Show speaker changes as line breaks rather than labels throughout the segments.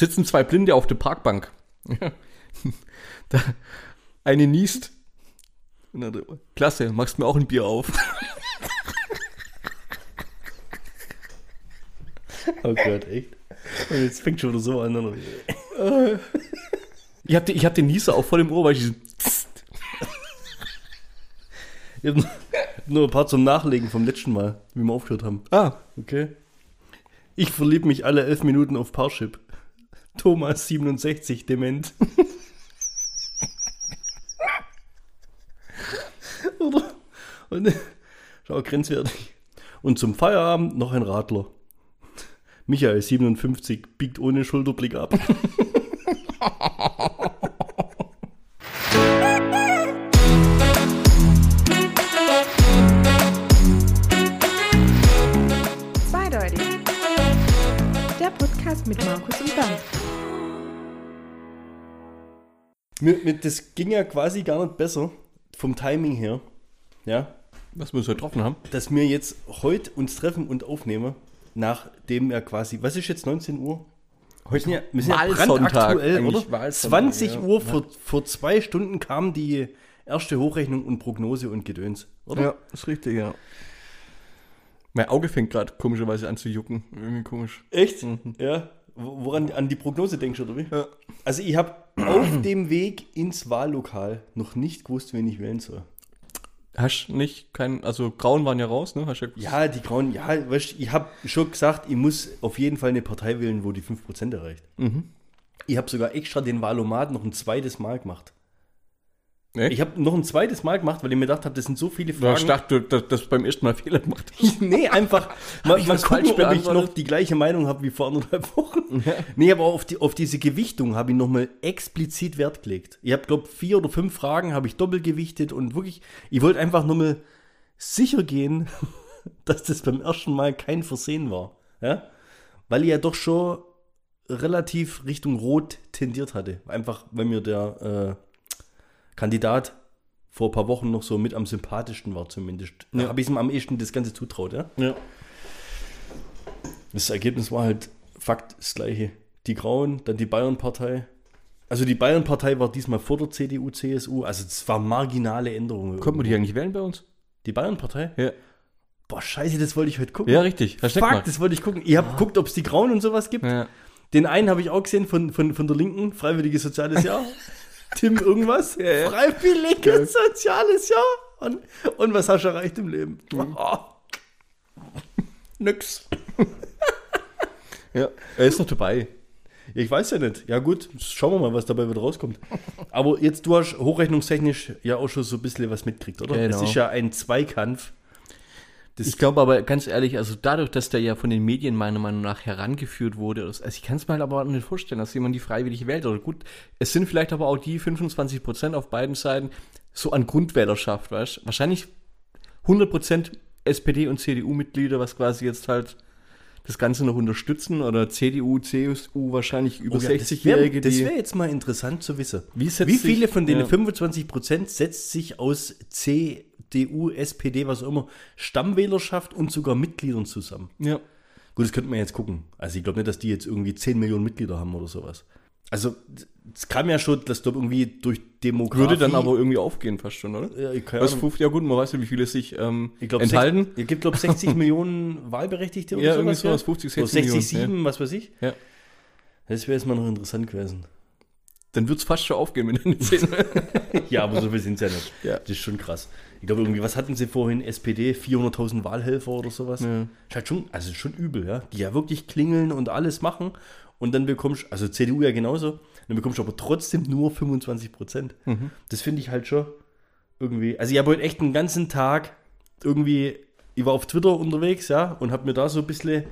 Sitzen zwei Blinde auf der Parkbank. da, eine niest. Klasse, machst mir auch ein Bier auf.
Oh Gott, echt? Und jetzt fängt schon wieder so an.
Ich hab, den, ich hab den Nieser auch voll im Ohr, weil ich diesen
Ich habe nur ein paar zum Nachlegen vom letzten Mal, wie wir aufgehört haben.
Ah,
Okay. Ich verliebe mich alle elf Minuten auf Parship. Thomas 67, dement. Oder? Und, schau, grenzwertig. Und zum Feierabend noch ein Radler. Michael 57 biegt ohne Schulterblick ab.
Zweideutig. Der Podcast mit Markus und Bernd.
Mir, mir, das ging ja quasi gar nicht besser vom Timing her. Ja,
was wir uns heute getroffen haben.
dass wir jetzt heute uns treffen und aufnehmen, nachdem er quasi, was ist jetzt 19 Uhr? Heute sind ja, wir sind ja brandaktuell, oder?
Wahlsonntag,
20
ja.
Uhr, vor, vor zwei Stunden kam die erste Hochrechnung und Prognose und Gedöns, oder?
ist richtig, ja. Mein Auge fängt gerade komischerweise an zu jucken. Irgendwie komisch.
Echt? Ja. Wo- Woran an die Prognose denkst du, oder wie? Also ich habe auf dem Weg ins Wahllokal noch nicht gewusst, wen ich wählen soll.
Hast nicht kein, also Grauen waren ja raus, ne? Hast ja,
Ja, die Grauen, ja, weißt, du, ich habe schon gesagt, ich muss auf jeden Fall eine Partei wählen, wo die 5% erreicht. Ich habe sogar extra den Wahlomat noch ein zweites Mal gemacht.
Echt?
Ich habe noch ein zweites Mal gemacht, weil ich mir gedacht habe, das sind so viele
Ja,
Fragen.
ich dachte, dass das beim ersten Mal Fehler gemacht hast.
nee, einfach mal,
ich
mal gucken,
falsch
ob ich noch die gleiche Meinung habe wie vor anderthalb Wochen. Nee, aber auf, die, auf diese Gewichtung habe ich nochmal explizit Wert gelegt. Ich habe, glaube vier oder fünf Fragen habe ich doppelt gewichtet und wirklich, ich wollte einfach nochmal sicher gehen, dass das beim ersten Mal kein Versehen war. Ja? Weil ich ja doch schon relativ Richtung Rot tendiert hatte. Einfach, weil mir der äh, Kandidat vor ein paar Wochen noch so mit am sympathischsten war zumindest. Da habe ich ihm am ehesten das Ganze zutraut, ja.
Ja.
Das Ergebnis war halt Fakt das gleiche. Die Grauen, dann die Bayern-Partei. Also die Bayern-Partei war diesmal vor der CDU, CSU. Also es war marginale Änderungen.
Konnten wir die eigentlich wählen bei uns?
Die Bayern-Partei?
Ja.
Boah, scheiße, das wollte ich heute gucken.
Ja, richtig. Hashtag
Fuck,
mal.
das wollte ich gucken. Ich habe geguckt, ob es die Grauen und sowas gibt.
Ja.
Den einen habe ich auch gesehen von, von, von der Linken, Freiwilliges Soziales Jahr. Tim irgendwas. Freiwilliges Soziales Jahr. Und, und was hast du erreicht im Leben? Oh,
Nix. ja, er ist noch dabei.
ich weiß ja nicht. Ja gut, schauen wir mal, was dabei wieder rauskommt. Aber jetzt, du hast hochrechnungstechnisch ja auch schon so ein bisschen was mitkriegt, oder?
Genau.
Es ist ja ein Zweikampf. Das,
Ich glaube aber ganz ehrlich, also dadurch, dass der ja von den Medien meiner Meinung nach herangeführt wurde, also ich kann es mir halt aber auch nicht vorstellen, dass jemand die freiwillig wählt. Oder gut, es sind vielleicht aber auch die 25 Prozent auf beiden Seiten so an Grundwählerschaft, weißt du? Wahrscheinlich 100 Prozent SPD und CDU-Mitglieder, was quasi jetzt halt das Ganze noch unterstützen oder CDU, CSU wahrscheinlich über
Oh ja, das
60-Jährige,
wäre
die
wär jetzt mal interessant zu wissen.
Wie
Wie
sich-
viele von denen
ja.
25 Prozent setzt sich aus CDU, SPD, was auch immer, Stammwählerschaft und sogar Mitgliedern zusammen?
ja.
Gut, das könnte man jetzt gucken. Also ich glaube nicht, dass die jetzt irgendwie 10 Millionen Mitglieder haben oder sowas. Also es kam ja schon, dass dort irgendwie durch Demografie...
würde dann aber irgendwie aufgehen fast schon, oder?
Ja, ich keine
Was
Ahnung.
50, ja gut, man weiß ja, wie viele sich ähm,
Ich glaube,
enthalten.
Es gibt, glaube 60 Millionen Wahlberechtigte oder
Ja,
sowas.
irgendwie sowas, 50, 60
oder 60,
Millionen,
7, was weiß ich.
Ja.
Das wäre jetzt mal noch interessant gewesen.
Dann wird es fast schon aufgehen mit den 10.
Ja, aber so viel sind es ja nicht.
Ja.
Das ist schon krass. Ich glaube, irgendwie, was hatten sie vorhin? SPD, 400.000 Wahlhelfer oder sowas?
Ja.
Ist halt schon, also schon übel, ja. Die ja wirklich klingeln und alles machen. Und dann bekommst also CDU ja genauso, dann bekommst du aber trotzdem nur 25 Prozent.
Mhm.
Das finde ich halt schon irgendwie. Also, ich habe heute echt einen ganzen Tag irgendwie, ich war auf Twitter unterwegs, ja, und habe mir da so ein bisschen,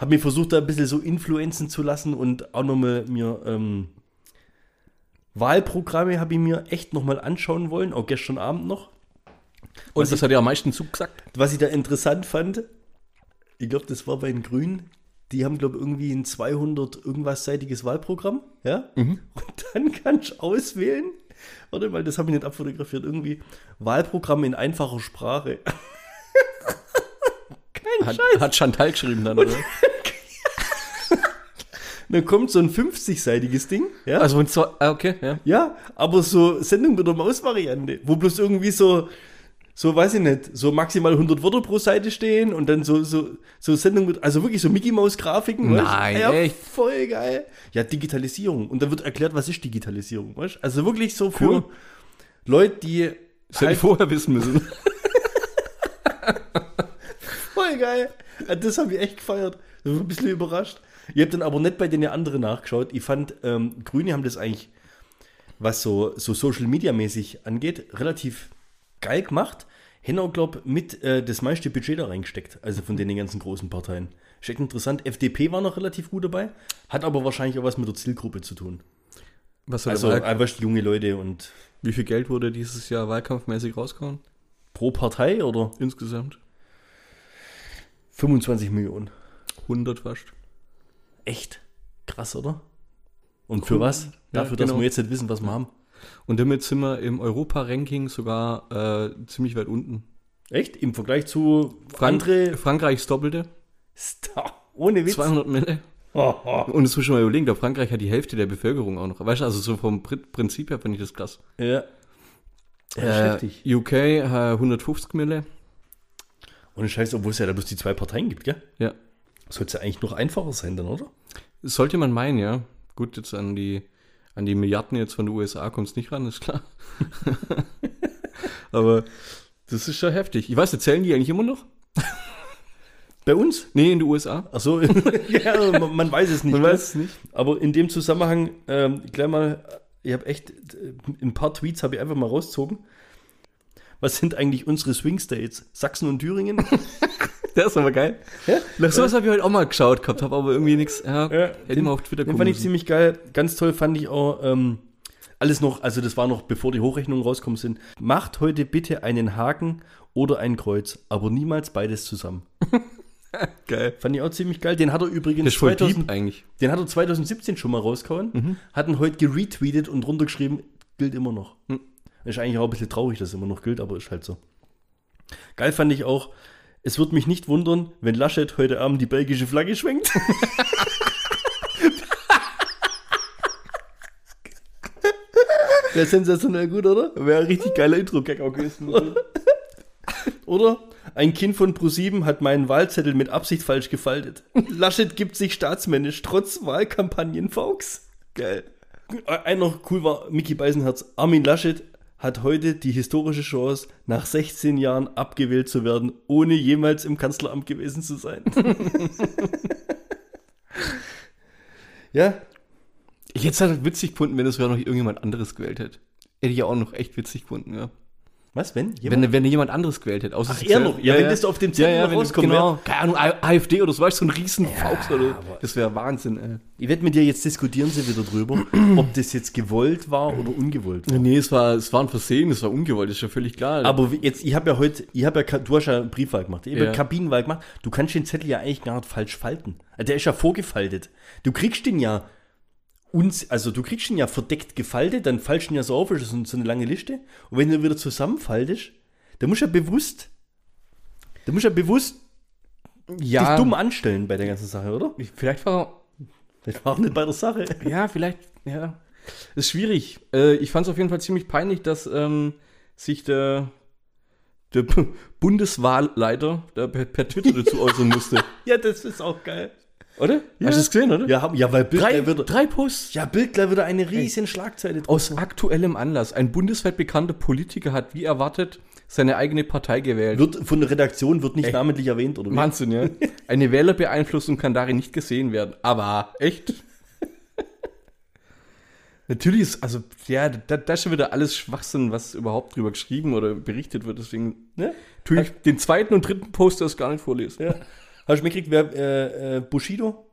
habe mir versucht, da ein bisschen so influenzen zu lassen und auch nochmal mir, ähm, Wahlprogramme habe ich mir echt nochmal anschauen wollen, auch gestern Abend noch.
Und das hat ja am meisten zugesagt.
Was ich da interessant fand, ich glaube, das war bei den Grünen, die haben, glaube ich, irgendwie ein 200 irgendwas seitiges Wahlprogramm, ja? Und dann kannst du auswählen, warte mal, das habe ich nicht abfotografiert, irgendwie Wahlprogramm in einfacher Sprache. Kein
Hat,
Scheiß.
hat Chantal geschrieben dann, oder?
dann kommt so ein 50-seitiges Ding. Ja?
Also, und zwar, ah, okay, ja.
ja, aber so Sendung mit der Maus-Variante, wo bloß irgendwie so, so weiß ich nicht, so maximal 100 Wörter pro Seite stehen und dann so, so, so Sendung mit, also wirklich so Mickey-Maus-Grafiken. weißt?
Nein,
ja,
echt?
voll geil. Ja, Digitalisierung. Und dann wird erklärt, was ist Digitalisierung, weißt? Also wirklich so für
Cool.
Leute, die
Das hätte ich vorher wissen müssen.
Voll geil. Das habe ich echt gefeiert. Ein bisschen überrascht. Ich habe dann aber nicht bei den anderen nachgeschaut. Ich fand, ähm, Grüne haben das eigentlich, was so, so Social Media mäßig angeht, relativ geil gemacht. Hätten auch, glaube mit äh, das meiste Budget da reingesteckt. Also von den ganzen großen Parteien. Ist echt interessant. FDP war noch relativ gut dabei. Hat aber wahrscheinlich auch was mit der Zielgruppe zu tun.
Was soll
Also
Wahl-
einfach junge Leute und
Wie viel Geld wurde dieses Jahr wahlkampfmäßig rausgehauen?
pro Partei oder
Insgesamt?
25 Millionen.
100 fast.
Echt krass, oder? Und für was?
Ja,
Dafür, dass
genau.
wir jetzt nicht wissen, was wir haben.
Und damit sind wir im Europa-Ranking sogar äh, ziemlich weit unten.
Echt? Im Vergleich zu
Frank
andere
Frankreichs Doppelte,
Star. Ohne Witz.
200 Mille.
Oh, oh.
Und das muss schon mal überlegen, da Frankreich hat die Hälfte der Bevölkerung auch noch. Weißt du, also so vom Pri- Prinzip her finde ich das krass.
Ja. Ja,
Äh. UK äh, 150 Mille.
Ohne Scheiß, obwohl es ja da bloß die zwei Parteien gibt, gell?
Ja.
Sollte es ja eigentlich noch einfacher sein dann, oder?
Sollte man meinen, ja. Gut, jetzt an die, an die Milliarden jetzt von den USA kommt es nicht ran, ist klar. Aber das ist schon heftig. Ich weiß, erzählen die eigentlich immer noch?
Bei uns?
Nee, in den USA.
Ach so, ja, man, man weiß es nicht.
Man weiß es nicht.
Aber in dem Zusammenhang, ähm, gleich mal, ich habe echt, äh, ein paar Tweets habe ich einfach mal rausgezogen. Was sind eigentlich unsere Swing States? Sachsen und Thüringen?
Der ist aber geil.
Ja?
Nach sowas habe ich heute auch mal geschaut gehabt, habe aber irgendwie nichts. Ja,
Ja,
hätte
den-
mal auf Twitter
Den fand ich ziemlich geil. Ganz toll fand ich auch, ähm, alles noch, also das war noch bevor die Hochrechnungen rauskommen sind. Macht heute bitte einen Haken oder ein Kreuz, aber niemals beides zusammen.
Geil.
Fand ich auch ziemlich geil. Den hat er übrigens
Das ist voll
2000,
deep eigentlich.
den hat er 2017 schon mal rausgehauen. Hat ihn heute geretweetet und drunter geschrieben, gilt immer noch.
Mhm.
Ist eigentlich auch ein bisschen traurig, dass es immer noch gilt, aber ist halt so. Geil fand ich auch, es wird mich nicht wundern, wenn Laschet heute Abend die belgische Flagge schwenkt. Wäre sensationell gut, oder?
Wäre ein richtig geiler Intro-Gag auch gewesen.
Oder? Ein Kind von ProSieben hat meinen Wahlzettel mit Absicht falsch gefaltet. Laschet gibt sich staatsmännisch, trotz Wahlkampagnen Faux. Geil. Ein noch cool war Mickey Beisenherz. Armin Laschet hat heute die historische Chance, nach 16 Jahren abgewählt zu werden, ohne jemals im Kanzleramt gewesen zu sein. ja,
Ich hätte es halt witzig gefunden, wenn das sogar noch irgendjemand anderes gewählt hätte. Hätte ich ja auch noch echt witzig gefunden, ja.
Was, wenn?
Wenn, wenn jemand anderes gewählt hätte. Außer
Ach, er noch? Ja, wenn das auf dem Zettel
ja, ja,
rauskommt,
Genau, keine Ahnung, AfD oder so, weißt du, so ein riesen Faux oder Das wäre Wahnsinn, ey.
Ich werde mit dir jetzt diskutieren sie wieder drüber, ob das jetzt gewollt war oder ungewollt war.
Nee, es war, es war ein Versehen, es war ungewollt, ist ja völlig klar.
Aber jetzt, ich habe ja heute, ich habe ja, du hast ja Briefwahl gemacht, ich habe ja.
Ja.
Kabinenwahl gemacht. Du kannst den Zettel ja eigentlich gar nicht falsch falten. Der ist ja vorgefaltet. Du kriegst den ja uns, also du kriegst ihn ja verdeckt gefaltet, dann falsch ihn ja so auf, ist so, eine lange Liste. Und wenn du wieder zusammenfaltest, dann musst du ja bewusst, da musst du ja bewusst
ja,
dich dumm anstellen bei der ganzen Sache, oder?
vielleicht war
Das war auch nicht bei der Sache.
Ja, vielleicht, ja. Ist schwierig. Äh, ich fand es auf jeden Fall ziemlich peinlich, dass ähm, sich der, der Bundeswahlleiter da per, per Twitter dazu äußern musste.
Ja, das ist auch geil.
Oder? Hast du es gesehen, oder?
Ja, ja weil Bild
Drei,
wieder,
drei Posts.
ja, Bild gleich wieder eine riesen Schlagzeile draus.
Aus aktuellem Anlass. Ein bundesweit bekannter Politiker hat, wie erwartet, seine eigene Partei gewählt.
Wird von der Redaktion wird nicht namentlich erwähnt, oder?
Wahnsinn, ja. Eine Wählerbeeinflussung kann darin nicht gesehen werden. Aber echt? Natürlich ist, also, ja, da, da ist schon wieder alles Schwachsinn, was überhaupt drüber geschrieben oder berichtet wird. Deswegen
Ne?
tue ich den zweiten und dritten Post erst gar nicht vorlesen.
Ja. Hast du mitgekriegt, wer äh, äh, Bushido?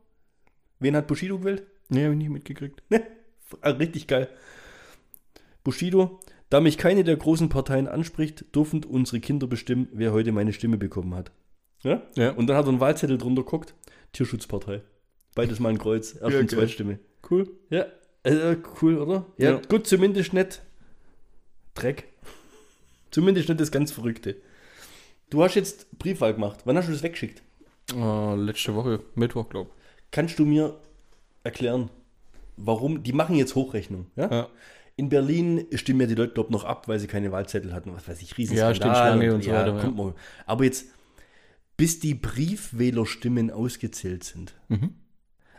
Wen hat Bushido gewählt?
Nee, habe ich nicht mitgekriegt.
Ne? Ah, Richtig geil. Bushido, da mich keine der großen Parteien anspricht, dürfen unsere Kinder bestimmen, wer heute meine Stimme bekommen hat. Ja?
Ja.
Und dann hat er einen Wahlzettel drunter geguckt. Tierschutzpartei. Beides mal ein Kreuz. Erst
Ja,
und
geil.
Zweitstimme.
Cool.
Ja. Äh, cool, oder? Ja,
Ja.
gut, zumindest nicht Dreck. Zumindest nicht das ganz Verrückte. Du hast jetzt Briefwahl gemacht. Wann hast du das weggeschickt?
Oh, letzte Woche, Mittwoch, glaube
Kannst du mir erklären, warum. Die machen jetzt Hochrechnung. Ja?
Ja.
In Berlin stimmen ja die Leute, glaube noch ab, weil sie keine Wahlzettel hatten. Was weiß ich,
Ja,
Riesenskandal.
steht Schlange und so weiter, ja.
kommt mal. Aber jetzt, bis die Briefwählerstimmen ausgezählt sind.
Mhm.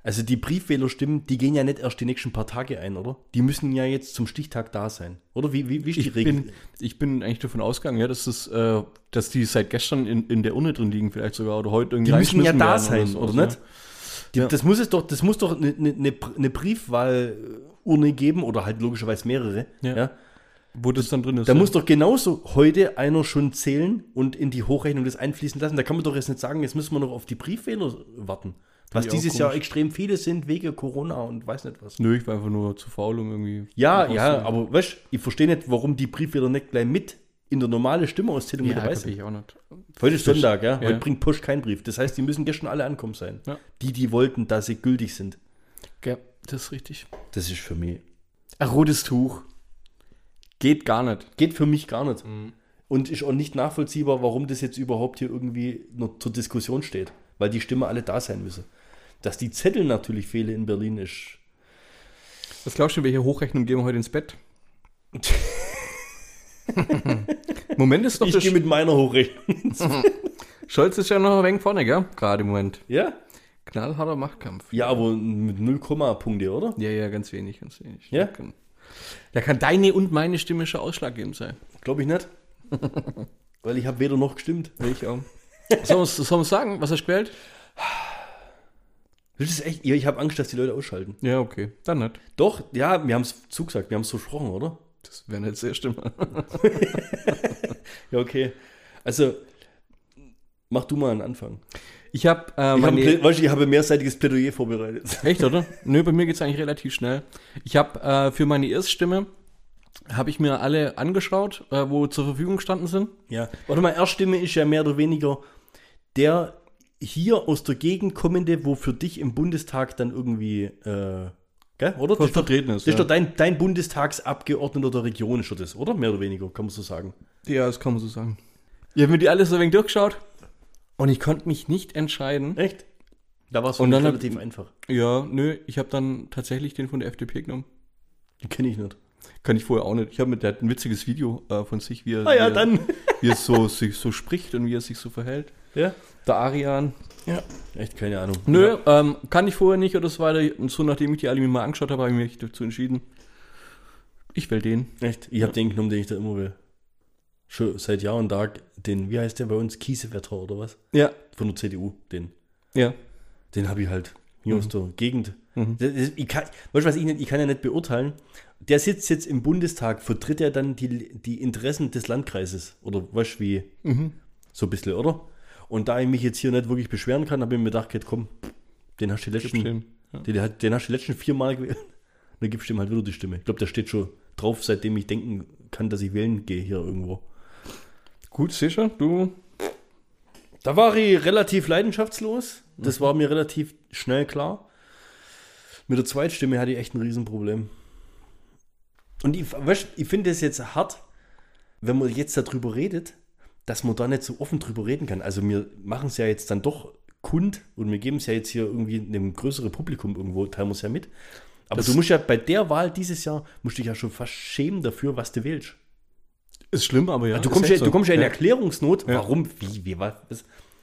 Also die Briefwählerstimmen, die gehen ja nicht erst die nächsten paar Tage ein, oder? Die müssen ja jetzt zum Stichtag da sein. Oder wie, wie, wie ist die
Ich
Regel?
bin, ich bin eigentlich davon ausgegangen, ja, dass, das, äh, dass die seit gestern in, in der Urne drin liegen, vielleicht sogar, oder heute irgendwie
Die müssen ja da sein, oder
ja.
nicht? Die,
Ja.
Das muss es doch, das muss doch eine, eine, eine Briefwahlurne geben oder halt logischerweise mehrere.
Ja.
Ja.
Wo das dann drin ist.
Da
ja.
muss doch genauso heute einer schon zählen und in die Hochrechnung das einfließen lassen. Da kann man doch jetzt nicht sagen, jetzt müssen wir noch auf die Briefwähler warten. Was dieses Jahr
komisch.
extrem viele sind wegen Corona und weiß nicht was.
Nö, ich war einfach nur zu faul, um irgendwie.
Ja, ja, aber weißt ich verstehe nicht, warum die Briefwähler nicht gleich mit in der normalen Stimmauszählung
Ja,
mit dabei sind.
ich auch nicht.
Heute ist Sonntag, ja.
Ja.
Heute bringt Post keinen Brief. Das heißt, die müssen gestern alle ankommen sein.
Ja.
Die, die wollten, dass sie gültig sind.
Ja, das ist richtig.
Das ist für mich.
Ein rotes Tuch. Geht gar nicht.
Geht für mich gar nicht.
Mhm.
Und ist auch nicht nachvollziehbar, warum das jetzt überhaupt hier irgendwie noch zur Diskussion steht. Weil die Stimme alle da sein müssen. Dass die Zettel natürlich fehlen in Berlin ist.
Was glaubst du, welche Hochrechnung gehen wir heute ins Bett? Moment ist noch
Ich gehe mit meiner Hochrechnung.
Scholz ist ja noch ein wenig vorne, gell? Gerade im Moment.
ja?
Knallharter Machtkampf.
Ja, aber mit 0, Punkte, oder?
Ja, ja, ganz wenig, ganz wenig.
Ja?
Da kann, da kann deine und meine Stimme schon ausschlaggebend sein.
Glaube ich nicht. Weil ich habe weder noch gestimmt.
Ich auch. Sollen wir sollen wir sagen, was hast du gewählt?
Das ist echt. Ich habe Angst, dass die Leute ausschalten.
Ja, okay. Dann nicht.
Doch, ja, wir haben es zugesagt, wir haben es versprochen, oder?
Das wäre nicht sehr stimme.
Ja, okay. Also, mach du mal einen Anfang.
Ich habe äh,
Ich habe
meine...
ein weißt ich habe ein mehrseitiges Plädoyer vorbereitet.
Echt, oder? Nö, bei mir geht es eigentlich relativ schnell. Ich habe äh, für meine Erststimme, habe ich mir alle angeschaut, äh, wo zur Verfügung gestanden sind.
Ja. Warte mal, Erststimme ist ja mehr oder weniger der hier aus der Gegend kommende, wo für dich im Bundestag dann irgendwie, äh, gell, oder? Das ist
vertreten
das ist doch dein, dein Bundestagsabgeordneter der Region, ist doch das, oder? Mehr oder weniger, kann man so sagen.
Ja, das kann man so sagen. Ich habe mir die alle so ein wenig durchgeschaut und ich konnte mich nicht entscheiden.
Echt? Da war es
Und dann hab-
relativ einfach.
Ja, nö, ich habe dann tatsächlich den von der FDP genommen.
Die kenne ich nicht.
Kann ich vorher auch nicht. Ich habe mit der hat ein witziges Video äh, von sich, wie er,
Ah ja,
wie er,
dann.
wie er so, sich so spricht und wie er sich so verhält.
Ja?
Der Arian.
Ja. Echt, keine Ahnung.
Nö, ähm, kann ich vorher nicht oder so weiter. Und so, nachdem ich die alle mir mal angeschaut habe, habe ich mich dazu entschieden. Ich will den.
Echt? Ich habe den genommen, den ich da immer will. Schon seit Jahr und Tag den, wie heißt der bei uns? Kiesewetter oder was?
Ja.
Von der CDU, den.
Ja.
Den habe ich halt hier aus der Gegend.
Mhm.
Das Ich kann, weißt du, was ich nicht, ich kann ja nicht beurteilen. Der sitzt jetzt im Bundestag, vertritt er dann die, die Interessen des Landkreises? Oder weißt du, wie?
Mhm.
So ein bisschen, oder? Und da ich mich jetzt hier nicht wirklich beschweren kann, habe ich mir gedacht, komm, den hast du die letzten,
den. Ja.
den, den hast du die letzten vier Mal gewählt. Dann gibst du ihm halt wieder die Stimme. Ich glaube, der steht schon drauf, seitdem ich denken kann, dass ich wählen gehe hier irgendwo.
Gut, sicher. Du.
Da war ich relativ leidenschaftslos. Das war mir relativ schnell klar. Mit der Zweitstimme hatte ich echt ein Riesenproblem. Und ich, weißt, ich finde es jetzt hart, wenn man jetzt darüber redet, dass man da nicht so offen drüber reden kann. Also wir machen es ja jetzt dann doch kund und wir geben es ja jetzt hier irgendwie einem größeren Publikum irgendwo, teilen wir es ja mit. Aber
Das-
du musst ja bei der Wahl dieses Jahr, musst dich ja schon fast schämen dafür, was du wählst.
Ist schlimm, aber ja.
du, kommst ja,
so.
du kommst ja in
ja.
Erklärungsnot, warum, wie, wie, was.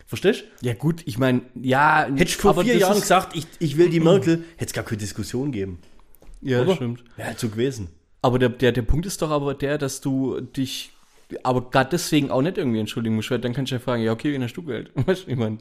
Verstehst du?
Ja, gut, ich meine, ja.
Hättest du vor vier Jahren gesagt, ich, ich will die Merkel, hätte es gar keine Diskussion geben.
Ja,
oder?
stimmt.
Wäre halt so gewesen.
Aber der, der, der Punkt ist doch aber der, dass du dich aber gerade deswegen auch nicht irgendwie entschuldigen musst, weil dann kannst du ja fragen, ja, okay, wen hast du Geld? Weißt du, ich meine,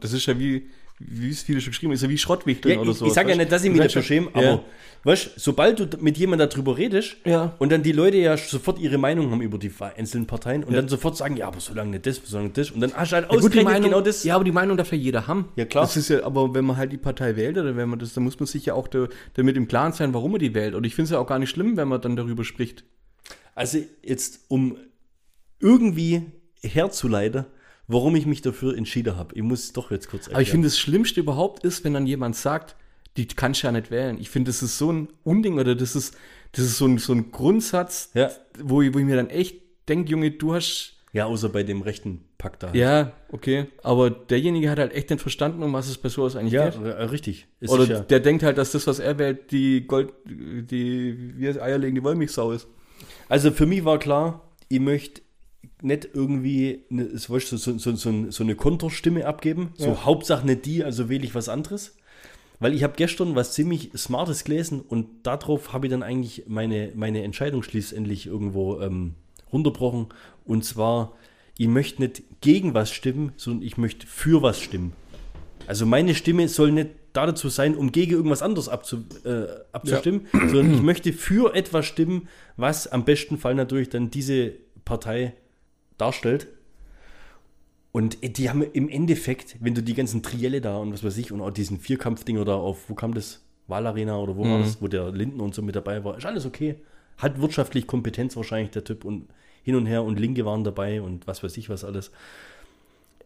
das ist ja wie, wie es viele schon geschrieben ist ja wie Schrottwichteln
Ja,
oder so.
ich sage ja nicht, dass ich mich dafür schäme, aber
Ja.
weißt, sobald du mit jemandem darüber redest
Ja.
und dann die Leute ja sofort ihre Meinung haben über die einzelnen Parteien und
Ja.
dann sofort sagen, ja, aber solange nicht das, solange nicht das und dann hast du halt
Ja, gut, die Meinung,
genau das.
ja, aber die Meinung darf ja jeder haben.
Ja, klar.
Das ist ja, aber wenn man halt die Partei wählt oder wenn man das, dann muss man sich ja auch da, damit im Klaren sein, warum man die wählt. Und ich finde es ja auch gar nicht schlimm, wenn man dann darüber spricht.
Also jetzt, um irgendwie herzuleiten, warum ich mich dafür entschieden habe. Ich muss es doch jetzt kurz erklären.
Aber ich finde, das Schlimmste überhaupt ist, wenn dann jemand sagt, die kannst du ja nicht wählen. Ich finde, das ist so ein Unding oder das ist, das ist so ein, so ein Grundsatz,
Ja.
wo, ich, wo ich mir dann echt denke, Junge, du hast.
Ja, außer bei dem rechten Pakt da.
Ja, okay. Aber derjenige hat halt echt nicht verstanden, um was es bei sowas eigentlich
ja
geht.
äh, richtig. Es
Oder
ist ja,
der denkt halt, dass das, was er wählt, die Gold, die, wie heißt eierlegende Wollmilchsau ist.
Also für mich war klar, ich möchte nicht irgendwie eine, so, so, so, so eine Konterstimme abgeben. So
Ja.
Hauptsache nicht die, also wähle ich was anderes. Weil ich habe gestern was ziemlich Smartes gelesen und darauf habe ich dann eigentlich meine, meine Entscheidung schließlich irgendwo ähm, runterbrochen. Und zwar, ich möchte nicht gegen was stimmen, sondern ich möchte für was stimmen. Also meine Stimme soll nicht dazu sein, um gegen irgendwas anderes abzu, äh, abzustimmen, sondern ich möchte für etwas stimmen, was am besten Fall natürlich dann diese Partei darstellt. Und die haben im Endeffekt, wenn du die ganzen Trielle da und was weiß ich und auch diesen Vierkampfdinger da auf, wo kam das? Wahlarena oder wo war das, wo der Linden und so mit dabei war, ist alles okay. Hat wirtschaftlich Kompetenz wahrscheinlich der Typ und hin und her und Linke waren dabei und was weiß ich was alles.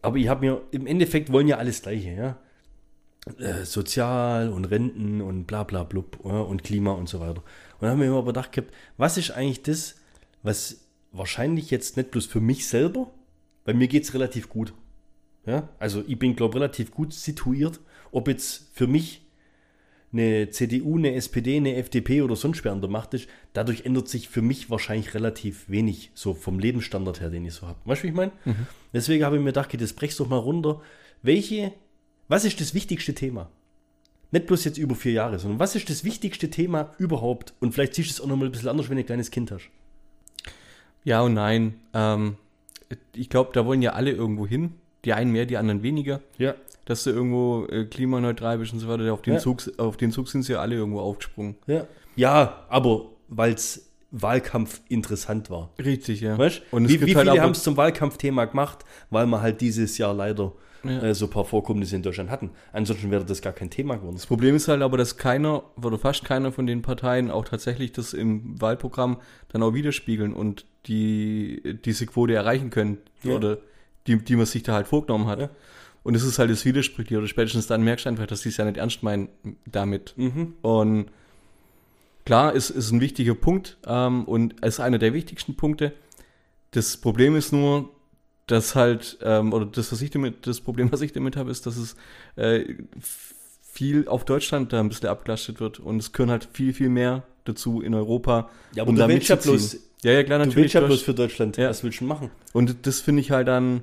Aber ich habe mir, im Endeffekt wollen ja alles Gleiche, ja. Äh, Sozial und Renten und bla bla blub ja, und Klima und so weiter. Und dann haben wir mir aber gedacht gehabt, was ist eigentlich das, was wahrscheinlich jetzt nicht bloß für mich selber, bei mir geht es relativ gut. Ja, also ich bin, glaube relativ gut situiert, ob jetzt für mich eine CDU, eine SPD, eine FDP oder sonst wer an der Macht ist, dadurch ändert sich für mich wahrscheinlich relativ wenig, so vom Lebensstandard her, den ich so habe. Weißt du, wie ich meine? Deswegen habe ich mir gedacht, okay, das brechst doch mal runter. Welche, was ist das wichtigste Thema? Nicht bloß jetzt über vier Jahre, sondern was ist das wichtigste Thema überhaupt? Und vielleicht siehst du es auch nochmal ein bisschen anders, wenn du ein kleines Kind hast.
Ja und nein. Ähm, ich glaube, da wollen ja alle irgendwo hin. Die einen mehr, die anderen weniger.
Ja.
Dass du irgendwo äh, klimaneutral bist und so weiter. Auf den,
Ja.
Zug, auf den Zug sind sie ja alle irgendwo aufgesprungen.
Ja, ja aber weil es Wahlkampf interessant war.
Richtig, ja.
Weißt?
Und
wie, wie
halt
viele haben es zum Wahlkampfthema gemacht, weil wir halt dieses Jahr leider
Ja.
äh, so ein paar Vorkommnisse in Deutschland hatten. Ansonsten wäre das gar kein Thema geworden.
Das Problem ist halt aber, dass keiner oder fast keiner von den Parteien auch tatsächlich das im Wahlprogramm dann auch widerspiegeln und die diese Quote erreichen können
Ja.
oder die, die man sich da halt vorgenommen hat.
Ja.
Und es ist halt das Widersprüchliche oder spätestens dann merkst du einfach, dass die es ja nicht ernst meinen damit.
Mhm.
Und klar, es ist ein wichtiger Punkt ähm, und es ist einer der wichtigsten Punkte. Das Problem ist nur, dass halt, ähm, oder das, was ich damit, das Problem, was ich damit habe, ist, dass es äh, viel auf Deutschland da ein bisschen abgelastet wird und es gehören halt viel, viel mehr dazu in Europa.
Ja, aber
um
du willst ja bloß-
Ja, ja, klar,
Du
natürlich.
willst ja
du
bloß für Deutschland.
Ja.
Was willst du machen?
und das finde ich halt dann,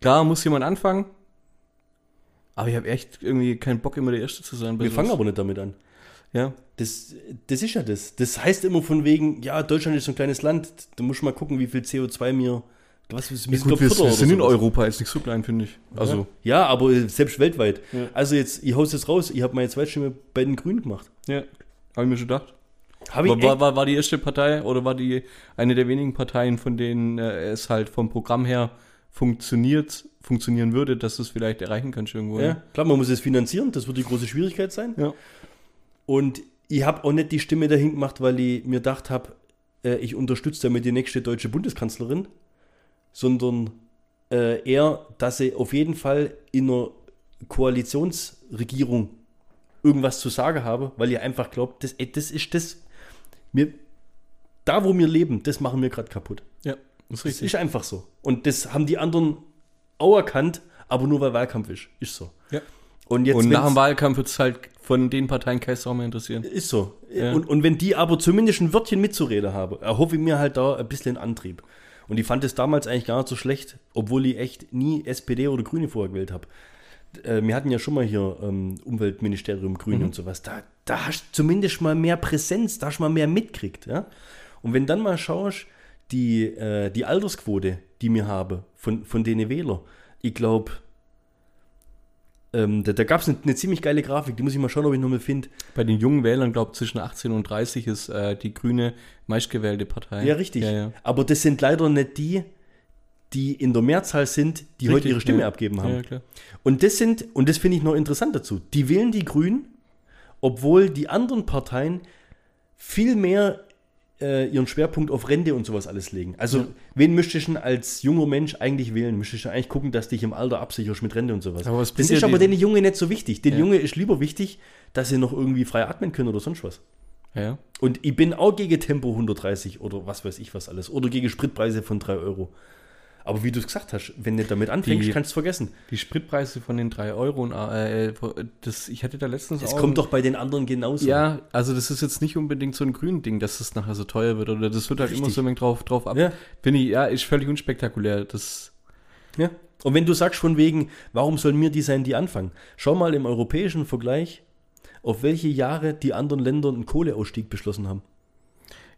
klar muss jemand anfangen, aber ich habe echt irgendwie keinen Bock, immer der Erste zu sein.
Wir fangen aber nicht damit an.
Ja,
Das, das ist ja das. Das heißt immer von wegen, ja, Deutschland ist so ein kleines Land. Da muss mal gucken, wie viel CO2 mir. Was, wir,
ja gut, wir, wir sind in Europa jetzt nicht so klein, finde ich. Also,
Ja, aber selbst weltweit.
Ja.
Also jetzt, ich hau's jetzt raus, ich habe meine Zweitstimme bei den Grünen gemacht.
ja, habe ich mir schon gedacht.
Habe ich
War, war, war, war die erste Partei oder war die eine der wenigen Parteien, von denen äh, es halt vom Programm her funktioniert, funktionieren würde, dass du es vielleicht erreichen kannst irgendwo.
Ja, klar, man muss es finanzieren, das wird die große Schwierigkeit sein.
Ja.
Und ich habe auch nicht die Stimme dahin gemacht, weil ich mir gedacht habe, äh, ich unterstütze damit die nächste deutsche Bundeskanzlerin, sondern äh, eher, dass sie auf jeden Fall in einer Koalitionsregierung irgendwas zu sagen habe, weil ich einfach glaube, das, ey, das ist das, wir, da wo wir leben, das machen wir gerade kaputt.
ja, ist
Das
richtig.
ist einfach so. Und das haben die anderen auch erkannt, aber nur weil Wahlkampf ist. Ist so.
Ja.
Und jetzt
Und nach dem Wahlkampf wird es halt von den Parteien kein Sau mehr interessieren.
Ist so.
Ja.
Und, und wenn die aber zumindest ein Wörtchen mitzureden haben, erhoffe ich mir halt da ein bisschen Antrieb. Und ich fand es damals eigentlich gar nicht so schlecht, obwohl ich echt nie SPD oder Grüne vorher gewählt habe. Äh, wir hatten ja schon mal hier ähm, Umweltministerium Grüne und sowas. Da, da hast du zumindest mal mehr Präsenz, da hast du mal mehr mitkriegt. Ja? Und wenn dann mal schaust, die, äh, die Altersquote, die wir haben von, von denen Wähler, ich glaube, ähm, da, da gab es eine, eine ziemlich geile Grafik, die muss ich mal schauen, ob ich nochmal finde.
Bei den jungen Wählern, glaube ich, zwischen 18 und 30 ist äh, die grüne meistgewählte Partei.
Ja, richtig.
Ja, ja.
Aber das sind leider nicht die, die in der Mehrzahl sind, die heute
Richtig,
ihre Stimme
ja.
abgeben haben.
Ja, klar.
Und das sind, und das finde ich noch interessant dazu, die wählen die Grünen, obwohl die anderen Parteien viel mehr äh, ihren Schwerpunkt auf Rente und sowas alles legen. Also,
Ja.
wen müsstest du denn als junger Mensch eigentlich wählen? Müsstest du eigentlich gucken, dass dich im Alter absicherst mit Rente und sowas.
Aber was
das ist aber den Junge nicht so wichtig. Den
Ja.
Junge ist lieber wichtig, dass sie noch irgendwie frei atmen können oder sonst was.
Ja.
Und ich bin auch gegen Tempo 130 oder was weiß ich was alles. Oder gegen Spritpreise von 3 Euro. Aber wie du es gesagt hast, wenn du damit anfängst,
Die-
kannst du es vergessen.
Die Spritpreise von den 3 Euro und äh, das, ich hatte da letztens
Es
auch.
kommt doch bei den anderen genauso.
Ja, also das ist jetzt nicht unbedingt so ein grün Ding, dass es nachher so teuer wird oder das wird halt immer
Richtig.
so ein drauf, drauf ab.
Ja.
Finde ich, ja, ist völlig unspektakulär. Das,
Ja. Und wenn du sagst von wegen, warum sollen wir die sein, die anfangen? Schau mal im europäischen Vergleich, auf welche Jahre die anderen Länder einen Kohleausstieg beschlossen haben.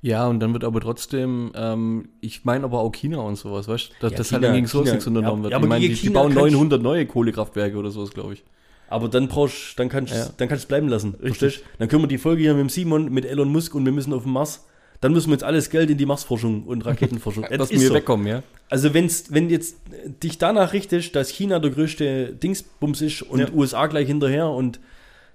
Ja, und dann wird aber trotzdem, ähm, ich meine aber auch China und sowas, weißt du, dass
Ja,
das halt
China-
dann gegen
China-
nichts unternommen
ja,
wird.
ja, aber
ich meine, die, die bauen
kannst-
900 neue Kohlekraftwerke oder sowas, glaube ich.
Aber dann brauchst dann kannst
Ja.
dann kannst du es bleiben lassen.
Richtig.
Dann können wir die Folge hier mit dem Simon, mit Elon Musk und wir müssen auf den Mars. Dann müssen wir jetzt alles Geld in die Marsforschung und Raketenforschung. Das
Dass wir
so.
wegkommen, ja.
Also wenn's, wenn jetzt dich danach richtest, dass China der größte Dingsbums ist und. USA gleich hinterher und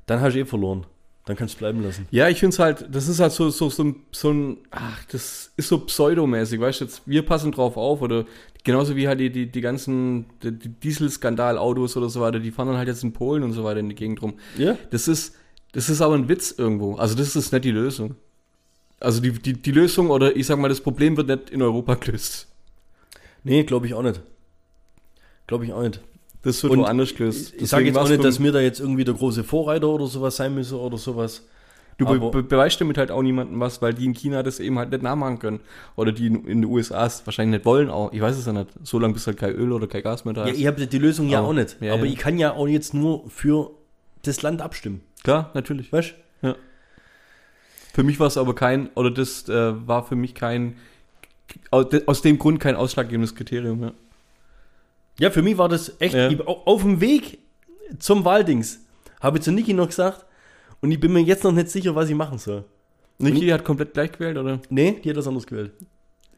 dann hast du eh verloren. Dann kannst du bleiben lassen.
Ja, ich finde es halt, das ist halt so, so, so, ein, so ein, ach, das ist so pseudomäßig, weißt du, jetzt, wir passen drauf auf oder genauso wie halt die, die, die ganzen die, die Dieselskandal-Autos oder so weiter, die fahren dann halt jetzt in Polen und so weiter in die Gegend rum.
Ja?
Das ist, das ist aber ein Witz irgendwo. Also das ist nicht die Lösung. Also die, die, die Lösung oder ich sag mal, das Problem wird nicht in Europa gelöst.
Nee, glaube ich auch nicht. Glaube ich auch nicht.
Das wird
Und
woanders gelöst.
Ich sage
Deswegen
jetzt auch nicht, dass wir da jetzt irgendwie der große Vorreiter oder sowas sein müssen oder sowas.
Du be be beweist damit halt auch niemandem was, weil die in China das eben halt nicht nachmachen können. Oder die in, in den USA es wahrscheinlich nicht wollen auch. Ich weiß es ja nicht. So lange bis halt kein Öl oder kein Gas mehr da
Ja,
ist.
ich habe die Lösung ja
Aber-
auch nicht.
ja,
aber
ja.
ich kann ja auch jetzt nur für das Land abstimmen.
Klar, natürlich.
Weißt du?
Für mich war es aber kein, oder das äh, war für mich kein, aus dem Grund kein ausschlaggebendes Kriterium. Ja.
Ja, für mich war das echt
Ja.
ich, au- auf dem Weg zum Wahldings. Habe ich zu Niki noch gesagt. Und ich bin mir jetzt noch nicht sicher, was ich machen soll.
Niki hat komplett gleich gewählt, oder?
Nee, die hat das anders gewählt.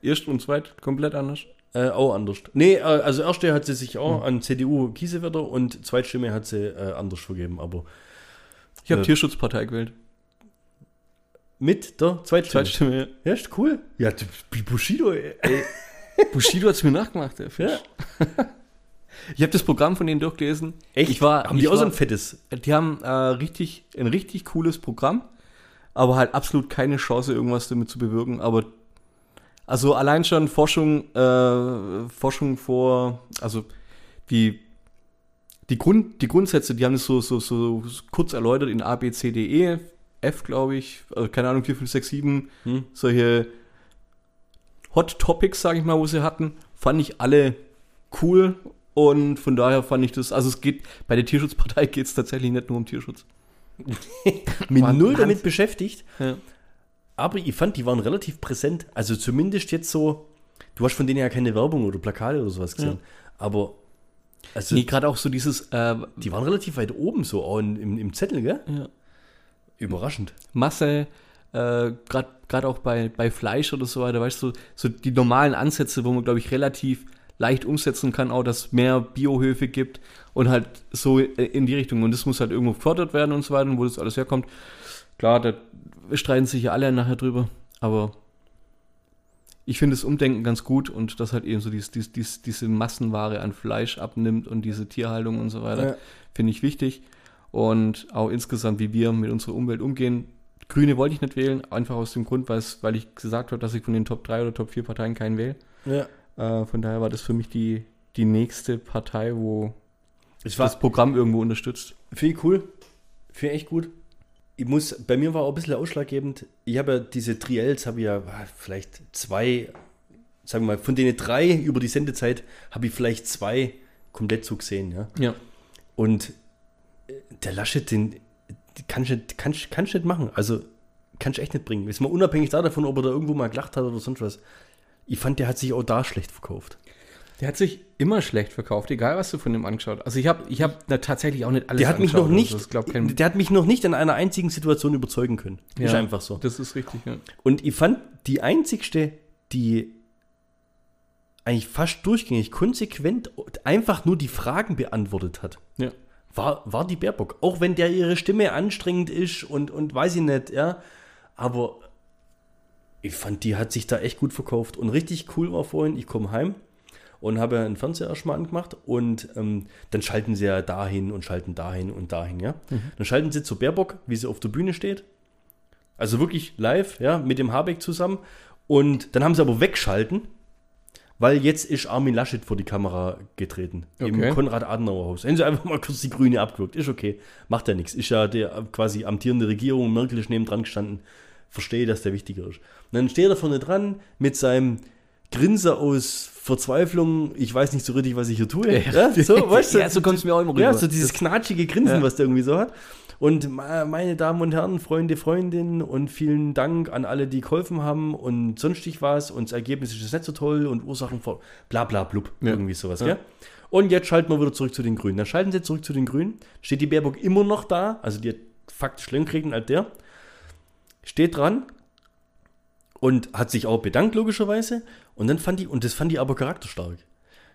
Erst und zweit komplett anders.
Äh, auch anders. Nee, äh, also erste hat sie sich auch an CDU Kiesewetter und Zweitstimme hat sie äh, anders vergeben, aber
Ich habe
Äh,
Tierschutzpartei gewählt.
mit der Zweitstimme.
Zweitstimme, ja.
Ja, ist cool. Ja, Bushido, ey.
Bushido hat es mir nachgemacht, der Fisch.
Ja.
Ich habe das Programm von denen durchgelesen.
Echt?
Ich war,
Haben
ich
die auch so ein fettes?
Die haben äh, richtig, ein richtig cooles Programm, aber halt absolut keine Chance, irgendwas damit zu bewirken. Aber also allein schon Forschung, äh, Forschung vor, also die, die, Grund, die Grundsätze, die haben es so, so, so kurz erläutert in A, B, C, D, E, F, glaube ich, also keine Ahnung, 4, 5, 6, 7,
Hm.
solche Hot Topics, sage ich mal, wo sie hatten, fand ich alle cool und von daher fand ich das, also es geht, bei der Tierschutzpartei geht es tatsächlich nicht nur um Tierschutz.
Mit null damit beschäftigt.
Ja.
Aber ich fand, die waren relativ präsent. Also zumindest jetzt so, du hast von denen ja keine Werbung oder Plakate oder sowas gesehen. Aber also,
Nee, gerade auch so dieses äh,
die waren relativ weit oben so auch in, im, im Zettel, gell?
ja,
Überraschend.
Masse, äh, gerade auch bei, bei Fleisch oder so weiter, weißt du, so die normalen Ansätze, wo man, glaube ich, relativ leicht umsetzen kann, auch dass mehr Biohöfe gibt und halt so in die Richtung. Und das muss halt irgendwo gefördert werden und so weiter, und wo das alles herkommt. Klar, da streiten sich ja alle nachher drüber, aber ich finde das Umdenken ganz gut und dass halt eben so dies, dies, dies, diese Massenware an Fleisch abnimmt und diese Tierhaltung und so weiter,
Ja.
finde ich wichtig. Und auch insgesamt, wie wir mit unserer Umwelt umgehen. Grüne wollte ich nicht wählen, einfach aus dem Grund, weil ich gesagt habe, dass ich von den Top 3 oder Top 4 Parteien keinen wähle.
Ja.
Äh, von daher war das für mich die, die nächste Partei, wo
Es war,
das Programm irgendwo unterstützt.
Finde ich cool. Finde ich echt gut. Ich muss, bei mir war auch ein bisschen ausschlaggebend. Ich habe ja diese Triels, habe ich ja ah, vielleicht zwei, sagen wir mal, von denen drei über die Sendezeit habe ich vielleicht zwei komplett so gesehen, ja.
Ja.
Und äh, der Laschet, den, kannst du kannst du nicht machen. Also kannst du echt nicht bringen. Ist mal unabhängig davon, ob er da irgendwo mal gelacht hat oder sonst was. Ich fand, der hat sich auch da schlecht verkauft.
Der hat sich immer schlecht verkauft, egal was du von dem angeschaut. Also ich habe ich hab da tatsächlich auch nicht alles
Der hat mich noch nicht,
Also glaub,
der hat mich noch nicht in einer einzigen Situation überzeugen können. Ist
Ja.
einfach so.
das ist richtig, ja.
Und ich fand die einzigste, die eigentlich fast durchgängig konsequent einfach nur die Fragen beantwortet hat,
ja.
war, war die Baerbock. Auch wenn der ihre Stimme anstrengend ist und, und weiß ich nicht, ja. Aber ich fand, die hat sich da echt gut verkauft. Und richtig cool war vorhin, ich komme heim und habe einen Fernseher erstmal angemacht und ähm, dann schalten sie ja dahin und schalten dahin und dahin, ja. Dann schalten sie zu Baerbock, wie sie auf der Bühne steht. Also wirklich live, ja, mit dem Habeck zusammen. Und dann haben sie aber wegschalten, weil jetzt ist Armin Laschet vor die Kamera getreten. Im
Okay.
Konrad-Adenauer-Haus. Hätten sie einfach mal kurz die Grüne abgewürgt. Ist okay. Macht ja nichts. Ist ja der quasi amtierende Regierung. Merkel ist neben dran gestanden. Verstehe, dass der wichtiger ist. Und dann steht er vorne dran mit seinem Grinse aus Verzweiflung. Ich weiß nicht so richtig, was ich hier tue. Ja, so, weißt du?
ja, so kommst du mir auch immer rüber.
Ja, so dieses knatschige Grinsen,
Ja.
was der irgendwie so hat. Und meine Damen und Herren, Freunde, Freundinnen und vielen Dank an alle, die geholfen haben und sonstig was und das Ergebnis ist nicht so toll und Ursachen vor bla bla blub,
Ja.
irgendwie sowas,
Ja.
gell? Und jetzt schalten wir wieder zurück zu den Grünen. Dann schalten sie zurück zu den Grünen. Steht die Baerbock immer noch da, also die hat faktisch länger gekriegt als der. Steht dran und hat sich auch bedankt, logischerweise. Und dann fand die, und das fand die aber charakterstark.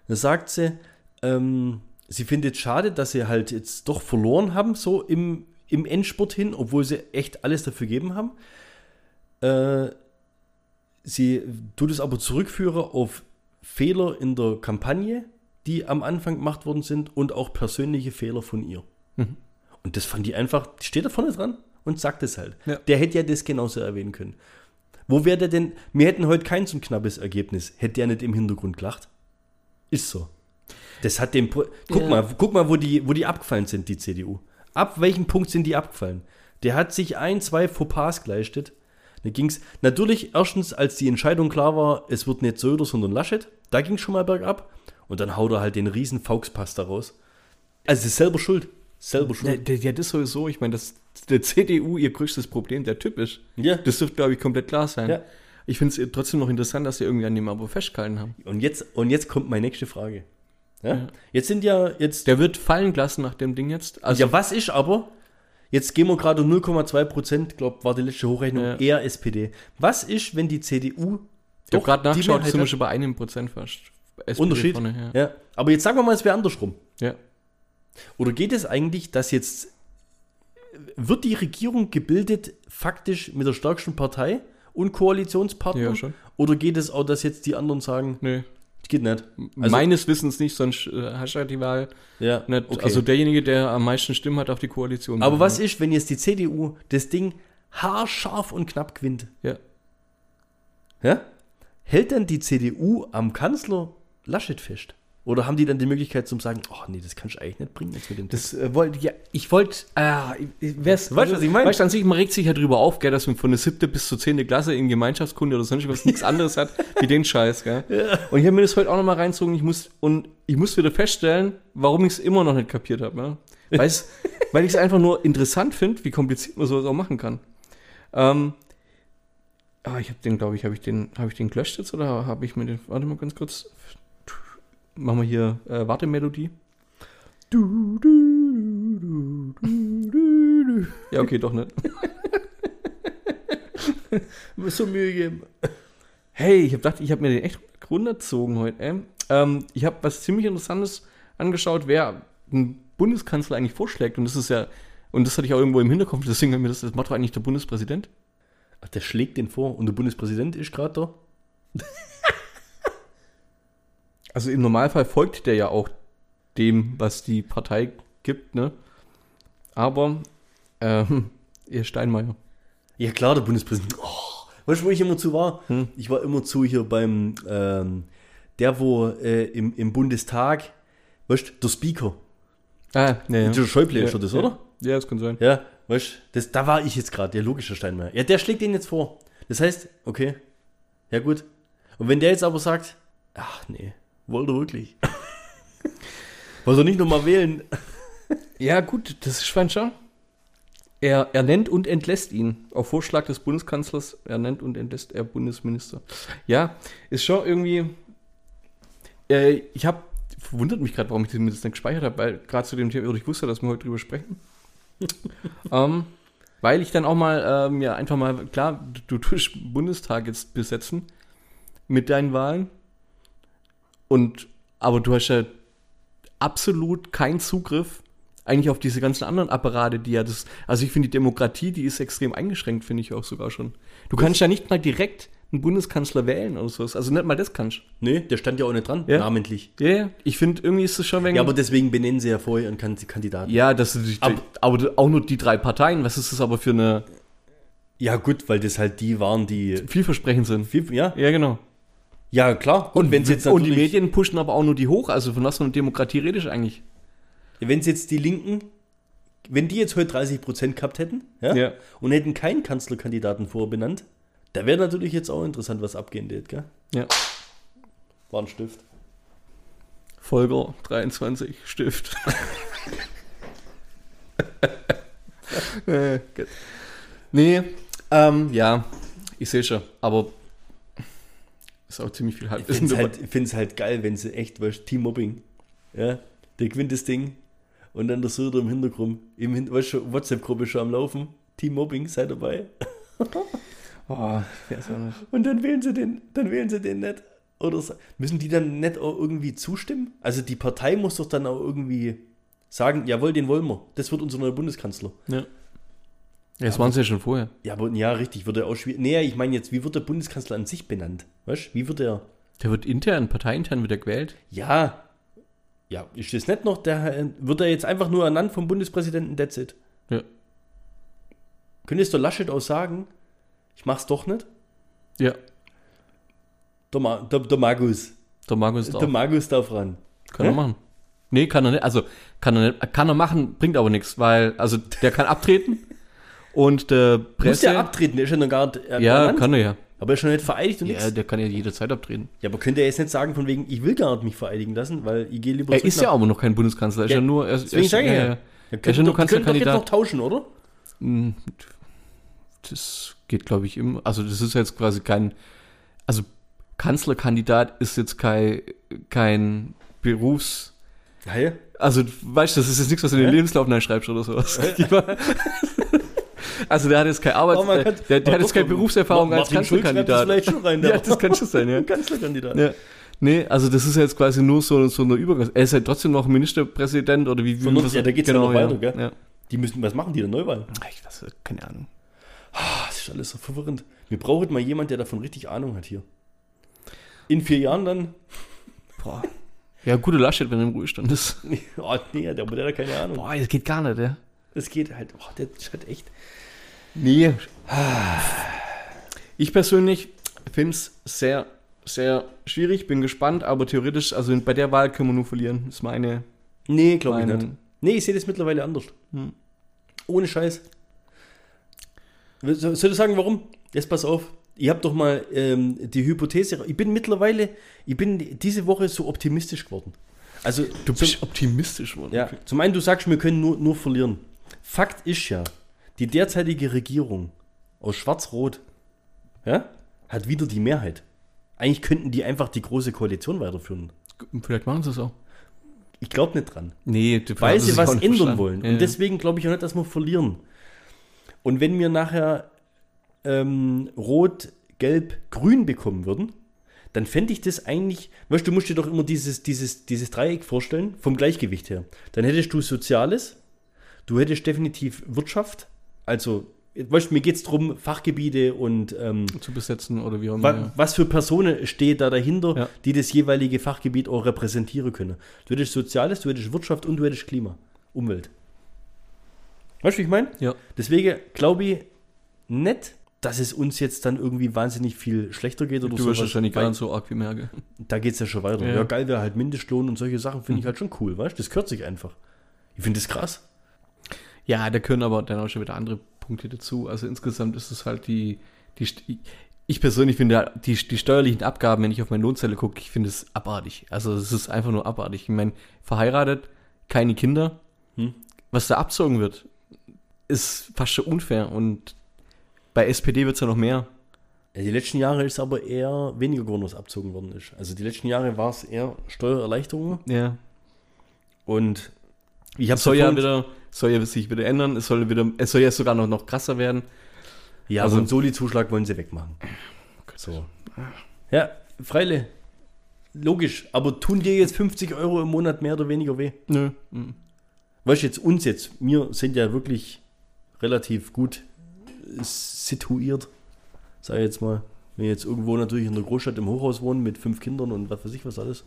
Da sagt sie, ähm, sie findet schade, dass sie halt jetzt doch verloren haben, so im, im Endspurt hin, obwohl sie echt alles dafür gegeben haben. Äh, sie tut es aber zurückführen auf Fehler in der Kampagne, die am Anfang gemacht worden sind und auch persönliche Fehler von ihr.
Mhm.
Und das fand die einfach, die steht da vorne dran und sagt es halt.
Ja.
Der hätte ja das genauso erwähnen können. Wo wäre der denn? Wir hätten heute kein so knappes Ergebnis. Hätte der nicht im Hintergrund gelacht? Ist so. Das hat dem. Guck
Ja.
mal, guck mal, wo die, wo die abgefallen sind, die CDU. Ab welchem Punkt sind die abgefallen? Der hat sich ein, zwei Fauxpas geleistet. Da ging es natürlich erstens, als die Entscheidung klar war, es wird nicht Söder, sondern Laschet. Da ging es schon mal bergab. Und dann haut er halt den riesen Fauxpass daraus. Also, es ist selber schuld. Selber
Ja,
schuld.
der- ja, das sowieso. Ich meine, dass der CDU ihr größtes Problem der Typ ist.
Ja.
Das dürfte, glaube ich, komplett klar sein.
Ja.
Ich finde es trotzdem noch interessant, dass sie irgendwie an dem Abo festgehalten haben.
Und jetzt, und jetzt kommt meine nächste Frage. Ja? Jetzt sind ja jetzt.
Der wird fallen gelassen nach dem Ding jetzt. Also,
ja, was ist aber? Jetzt gehen wir gerade um 0,2 Prozent, glaube war die letzte Hochrechnung,
Ja.
eher SPD. Was ist, wenn die CDU
ich habe gerade
die
nachgeschaut, sind wir schon bei einem Prozent fast. SPD
Unterschied?
vorne, ja.
Ja. Aber jetzt sagen wir mal, es wäre andersrum.
ja.
Oder geht es eigentlich, dass jetzt wird die Regierung gebildet faktisch mit der stärksten Partei und Koalitionspartner?
Ja, schon.
Oder geht es auch, dass jetzt die anderen sagen,
Nö.
geht nicht? Also-
Meines Wissens nicht, sonst äh, hast du halt die Wahl
Ja,
nicht.
okay.
Also derjenige, der am meisten Stimmen hat auf die Koalition.
Aber was ist, wenn jetzt die CDU das Ding haarscharf und knapp gewinnt?
Ja.
Ja? Hält dann die CDU am Kanzler Laschet fest? Oder haben die dann die Möglichkeit zum sagen, oh nee, das kannst du eigentlich nicht bringen jetzt mit dem
Das äh, wollte ja, ich wollte, äh, weißt
Weißt du, was ich meine?
Weißt du, an sich, man regt sich ja drüber auf, gell, dass man von der siebte bis zur zehnte Klasse in Gemeinschaftskunde oder sonst was nichts anderes hat, wie den Scheiß, gell. Und ich habe mir das heute auch nochmal reinzogen, ich muss, und ich muss wieder feststellen, warum ich es immer noch nicht kapiert habe, ja. Weil's, weil ich es einfach nur interessant finde, wie kompliziert man sowas auch machen kann. Ähm, ah, ich habe den, glaube ich, habe ich den, habe ich den gelöscht jetzt oder habe ich mir den, warte mal ganz kurz, machen wir hier äh, Wartemelodie. Du, du, du, du, du, du. Ja, okay, doch nicht.
Mir so Mühe geben.
Hey, ich habe gedacht, ich habe mir den echt runtergezogen heute. Ey. Ähm, ich habe was ziemlich Interessantes angeschaut, wer ein Bundeskanzler eigentlich vorschlägt. Und das ist ja, und das hatte ich auch irgendwo im Hinterkopf, deswegen hat mir das, das Motto eigentlich der Bundespräsident.
Ach, der schlägt den vor und der Bundespräsident ist gerade da.
Also im Normalfall folgt der ja auch dem, was die Partei gibt, ne? Aber, ähm, ihr Steinmeier.
Ja klar, der Bundespräsident. Oh, weißt du, wo ich immer zu war?
Hm.
Ich war immer zu hier beim, ähm, der wo äh, im, im Bundestag, weißt du, der Speaker.
Ah, ne,
Der Schäuble ist
ja,
schon das,
ja.
oder?
Ja, das kann sein.
Ja, weißt du, das, da war ich jetzt gerade, der logische Steinmeier. Ja, der schlägt den jetzt vor. Das heißt, okay, ja gut. Und wenn der jetzt aber sagt, ach nee, wollte wirklich. Wollte nicht nochmal wählen?
Ja, gut, das ist schon. Er, er nennt und entlässt ihn. Auf Vorschlag des Bundeskanzlers, er nennt und entlässt er Bundesminister. Ja, ist schon irgendwie. Äh, ich habe, verwundert mich gerade, warum ich das nicht gespeichert habe, weil gerade zu dem Thema, ich wusste, dass wir heute drüber sprechen. ähm, weil ich dann auch mal, ähm, ja, einfach mal, klar, du, du tust Bundestag jetzt besetzen mit deinen Wahlen. Und, aber du hast ja absolut keinen Zugriff eigentlich auf diese ganzen anderen Apparate, die ja das, also ich finde die Demokratie, die ist extrem eingeschränkt, finde ich auch sogar schon. Du kannst ja nicht mal direkt einen Bundeskanzler wählen oder sowas, also nicht mal das kannst
Nee, der stand ja auch nicht dran,
Ja.
namentlich.
Ja, ja, ich finde irgendwie ist es schon wegen,
Ja, aber deswegen benennen sie ja vorher einen Kan- Kandidaten.
ja, das ist,
Aber-
aber, auch nur die drei Parteien, was ist das aber für eine
Ja, gut, weil das halt die waren, die.
vielversprechend sind.
Viel, ja,
Ja, genau.
Ja, klar. Und wenn es jetzt
und die Medien pushen aber auch nur die hoch. Also von was für einer Demokratie redest du eigentlich?
wenn es jetzt die Linken, wenn die jetzt heute 30 Prozent gehabt hätten, ja,
Ja.
und hätten keinen Kanzlerkandidaten vorbenannt, da wäre natürlich jetzt auch interessant, was abgehen wird, gell?
Ja.
War ein Stift.
Folger 23 Stift. äh, nee, ähm, ja, ich sehe schon, aber ist auch ziemlich viel
Ich
Halbwissen
finde es halt, find's halt geil, wenn sie echt, weißt Team-Mobbing, ja, der gewinnt das Ding und dann der Söder im Hintergrund, im Hin weißt du, WhatsApp-Gruppe schon am Laufen, Team-Mobbing, sei dabei.
Oh, ich.
Und dann wählen sie den, dann wählen sie den nicht. Oder müssen die dann nicht auch irgendwie zustimmen? Also die Partei muss doch dann auch irgendwie sagen, jawohl, den wollen wir. Das wird unser neuer Bundeskanzler.
Ja. Ja das waren sie ja schon vorher.
Ja, aber ja, richtig, wird er auch schwierig. Nee, ich meine jetzt, wie wird der Bundeskanzler an sich benannt? Weißt wie wird er?
Der wird intern, parteiintern wieder gewählt.
Ja. Ja, ist das nicht noch, der äh, wird er jetzt einfach nur ernannt vom Bundespräsidenten, that's it.
Ja.
Könntest du Laschet auch sagen, ich mach's doch nicht?
Ja,
Der, Ma der, der Magus.
der Markus darf.
Der Magus darf ran.
Kann er
Hä?
machen. Nee, kann er nicht. Also, kann er nicht. Kann er machen, bringt aber nichts, weil, also, der kann abtreten und der
Muss
Presse.
der abtreten, der ist ja noch gar nicht äh,
ja, kann er ja.
Aber er ist schon nicht vereidigt und
Ja,
nichts.
der kann ja jederzeit abtreten.
Ja, aber könnte er jetzt nicht sagen, von wegen, ich will gar nicht mich vereidigen lassen, weil ich gehe lieber
Er ist ja aber noch kein Bundeskanzler. Er ist
Ja,
ja, nur. Er,
Deswegen
er
sage ich
ja,
ja.
ja.
Ja,
Er ist ja
doch, jetzt noch tauschen, oder?
Hm, Das geht, glaube ich, immer. Also, das ist jetzt quasi kein. Also, Kanzlerkandidat ist jetzt kein, kein Berufs.
Ja, ja.
Also, weißt du, das ist jetzt nichts, was du in den? Lebenslauf schreibst oder sowas. also, der hat jetzt keine Arbeit,
Oh, man
der, der, der hat jetzt keine Berufserfahrung als
schreibt das
Kanzlerkandidat.
vielleicht schon rein.
Ja, das kann schon sein, ja.
Kanzlerkandidat.
ja. Nee, also das ist jetzt quasi nur so, so eine Übergang. Er ist ja trotzdem noch Ministerpräsident oder wie? wie
Von uns- ja, da geht's ja noch weiter, gell?
Ja.
Die müssen, was machen die der Neuwahl?
Ich weiß, keine Ahnung.
Ah, Das ist alles so verwirrend. Wir brauchen mal jemand, der davon richtig Ahnung hat hier. In vier Jahren dann,
Boah. Ja, gute Laschet, wenn er im Ruhestand ist.
oh nee, der, der hat keine Ahnung.
Boah, das geht gar nicht, ja.
Das geht halt, oh, der ist halt echt.
Nee. Ich persönlich finde es sehr, sehr schwierig, bin gespannt, aber theoretisch, also bei der Wahl können wir nur verlieren. Ist meine
Nee, glaube ich nicht. Nee, ich sehe das mittlerweile anders.
Hm.
Ohne Scheiß. Soll ich sagen, warum? Jetzt pass auf. Ich habe doch mal ähm, die Hypothese. Ich bin mittlerweile, ich bin diese Woche so optimistisch geworden. Also,
Du
zum,
bist optimistisch worden.
ja, zum einen, du sagst, wir können nur, nur verlieren. Fakt ist ja, die derzeitige Regierung aus Schwarz-Rot ja, hat wieder die Mehrheit. Eigentlich könnten die einfach die große Koalition weiterführen.
Vielleicht machen sie es auch.
Ich glaube nicht dran.
Nee, du-
weil sie was ändern
verstanden.
wollen. Und
ja.
deswegen glaube ich auch nicht, dass wir verlieren. Und wenn wir nachher ähm, Rot, Gelb, Grün bekommen würden, dann fände ich das eigentlich, weißt du, du musst dir doch immer dieses, dieses, dieses Dreieck vorstellen, vom Gleichgewicht her. Dann hättest du Soziales, du hättest definitiv Wirtschaft, also, mir geht es darum, Fachgebiete und ähm,
zu besetzen oder wie auch immer.
Wa
ja.
Was für Personen steht da dahinter,
Ja.
die das jeweilige Fachgebiet auch repräsentieren können? Du hättest Soziales, du hättest Wirtschaft und du hättest Klima, Umwelt. Weißt du, wie ich meine?
Ja.
Deswegen glaube ich nicht, dass es uns jetzt dann irgendwie wahnsinnig viel schlechter geht oder
Du wirst wahrscheinlich gar nicht so arg wie merke.
Da geht es ja schon weiter.
Ja.
Ja, geil wäre halt Mindestlohn und solche Sachen, finde ich halt schon cool, weißt du? Das gehört sich einfach. Ich finde das krass.
Ja, da können aber dann auch schon wieder andere Punkte dazu. Also insgesamt ist es halt die, die ich persönlich finde ja, die, die steuerlichen Abgaben, wenn ich auf meine Lohnzelle gucke, ich finde es abartig. Also es ist einfach nur abartig. Ich meine, verheiratet, keine Kinder,
Hm.
was da abzogen wird, ist fast schon unfair. Und bei SPD wird es ja noch mehr.
Die letzten Jahre ist aber eher weniger geworden, was abzogen worden ist. Also die letzten Jahre war es eher Steuererleichterungen
Ja.
und ich habe
soll ja wieder, soll ja sich wieder ändern. Es soll wieder, es soll ja sogar noch, noch krasser werden.
Ja,
Also-
also einen Soli-Zuschlag wollen sie wegmachen. So. Ja, Freile. Logisch, aber tun dir jetzt 50 Euro im Monat mehr oder weniger weh?
Nö. Mhm.
Weißt du, jetzt uns jetzt, wir sind ja wirklich relativ gut situiert, sag ich jetzt mal. Wenn wir jetzt irgendwo natürlich in der Großstadt im Hochhaus wohnen mit fünf Kindern und was weiß ich was alles.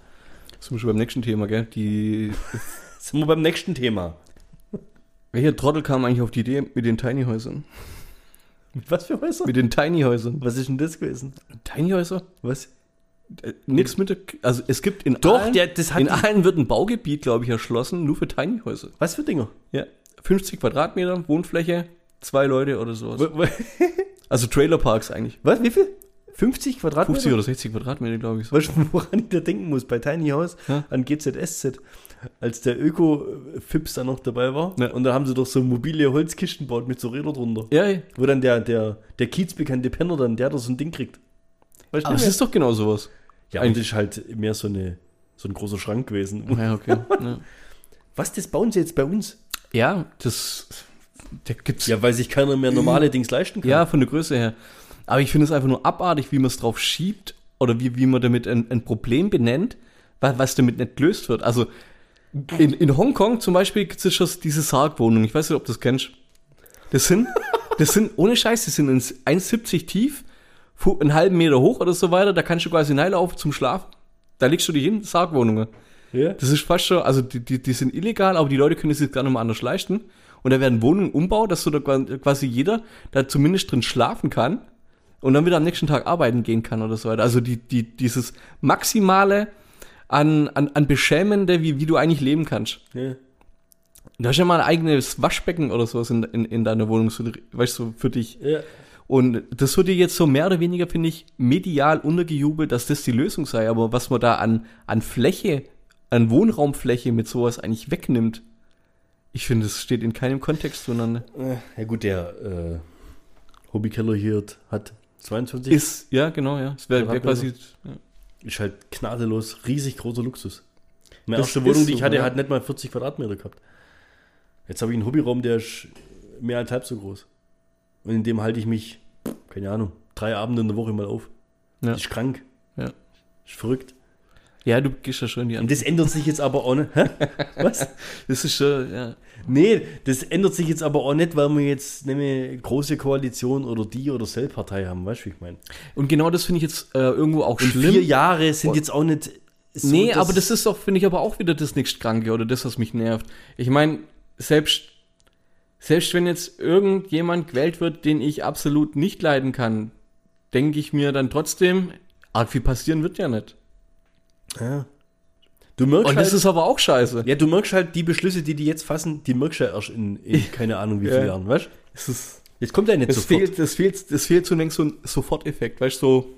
Sind wir schon beim nächsten Thema, gell? Die,
Sind wir beim nächsten Thema.
Welcher Trottel kam eigentlich auf die Idee mit den Tiny Häusern?
Mit was für Häuser?
Mit den Tiny Häusern.
Was ist denn das gewesen?
Tiny Häuser?
Was?
Äh, Nix mit der, also es gibt in
Doch,
allen,
der- das hat
in allen wird ein Baugebiet, glaube ich, erschlossen, nur für Tiny Häuser.
Was für Dinger?
Ja. 50 Quadratmeter Wohnfläche, zwei Leute oder sowas. Also Trailerparks eigentlich.
Was, wie viel? 50 Quadratmeter?
50 oder 60 Quadratmeter, glaube ich. So.
Weißt du, woran ich da denken muss? Bei Tiny House
Ja.
an GZSZ. Als der Öko-Fips da noch dabei war.
Ja.
Und da haben sie doch so mobile Holzkisten gebaut mit so Rädern drunter.
Ja, ja.
Wo dann der, der, der kiezbekannte Penner dann, der da so ein Ding kriegt. Weißt du
Aber es ist doch genau sowas.
Ja, ist halt mehr so, eine, so ein großer Schrank gewesen.
Ja, okay. ja.
Was, das bauen sie jetzt bei uns?
ja, das da gibt's
Ja, weil sich keiner mehr normale Dings leisten kann.
Ja, von der Größe her. Aber ich finde es einfach nur abartig, wie man es drauf schiebt oder wie, wie man damit ein, ein Problem benennt, was, was damit nicht gelöst wird. Also in, in Hongkong zum Beispiel gibt es schon diese Sargwohnungen. Ich weiß nicht, ob du das kennst. Das sind, das sind, ohne Scheiß, die sind ins 1,70 tief, einen halben Meter hoch oder so weiter. Da kannst du quasi reinlaufen zum Schlafen. Da legst du dich hin, Sargwohnungen.
Ja.
Das ist fast schon, also die, die, die sind illegal, aber die Leute können es sich gar nicht mehr anders leisten. Und da werden Wohnungen umbaut, dass so da qua- quasi jeder da zumindest drin schlafen kann und dann wieder am nächsten Tag arbeiten gehen kann oder so weiter. Also die, die, dieses Maximale an, an, an Beschämende, wie, wie du eigentlich leben kannst.
Ja.
Du hast ja mal ein eigenes Waschbecken oder sowas in, in, in deiner Wohnung, so, weißt du, für dich.
Ja.
Und das wird dir jetzt so mehr oder weniger, finde ich, medial untergejubelt, dass das die Lösung sei. Aber was man da an, an Fläche, an Wohnraumfläche mit sowas eigentlich wegnimmt, ich finde, das steht in keinem Kontext zueinander.
Ja gut, der äh, Hobbykeller hier hat 22.
Ist, ja, genau, ja. Es wäre wär quasi. Ja.
Ist halt gnadenlos, riesig großer Luxus. Meine
Das
erste Wohnung, die
so,
ich hatte,
ja.
hat nicht mal 40 Quadratmeter gehabt. Jetzt habe ich einen Hobbyraum, der ist mehr als halb so groß. Und in dem halte ich mich, keine Ahnung, drei Abende in der Woche mal auf.
Ja.
Das ist krank.
Ja.
Ist verrückt.
Ja, du gehst ja schon in die
das ändert sich jetzt aber auch nicht. Hä? Was?
Das ist schon, ja.
Nee, das ändert sich jetzt aber auch nicht, weil wir jetzt eine große Koalition oder die oder Selbstpartei haben. Weißt du, wie ich meine?
Und genau das finde ich jetzt äh, irgendwo auch
Und
schlimm.
vier Jahre sind jetzt auch nicht. so,
nee, aber das ist doch, finde ich, aber auch wieder das Nächstkranke oder das, was mich nervt. Ich meine, selbst, selbst wenn jetzt irgendjemand gewählt wird, den ich absolut nicht leiden kann, denke ich mir dann trotzdem, arg viel passieren wird ja nicht.
Ja. Du merkst
Und
halt,
das ist aber auch scheiße.
ja, du merkst halt, die Beschlüsse, die die jetzt fassen, die merkst du ja erst in, in keine Ahnung wie
Ja.
vielen Jahren, weißt du?
Ist,
Jetzt kommt ja nicht
es
sofort.
fehlt, es fehlt, es fehlt zunächst so ein Soforteffekt, weißt du, so,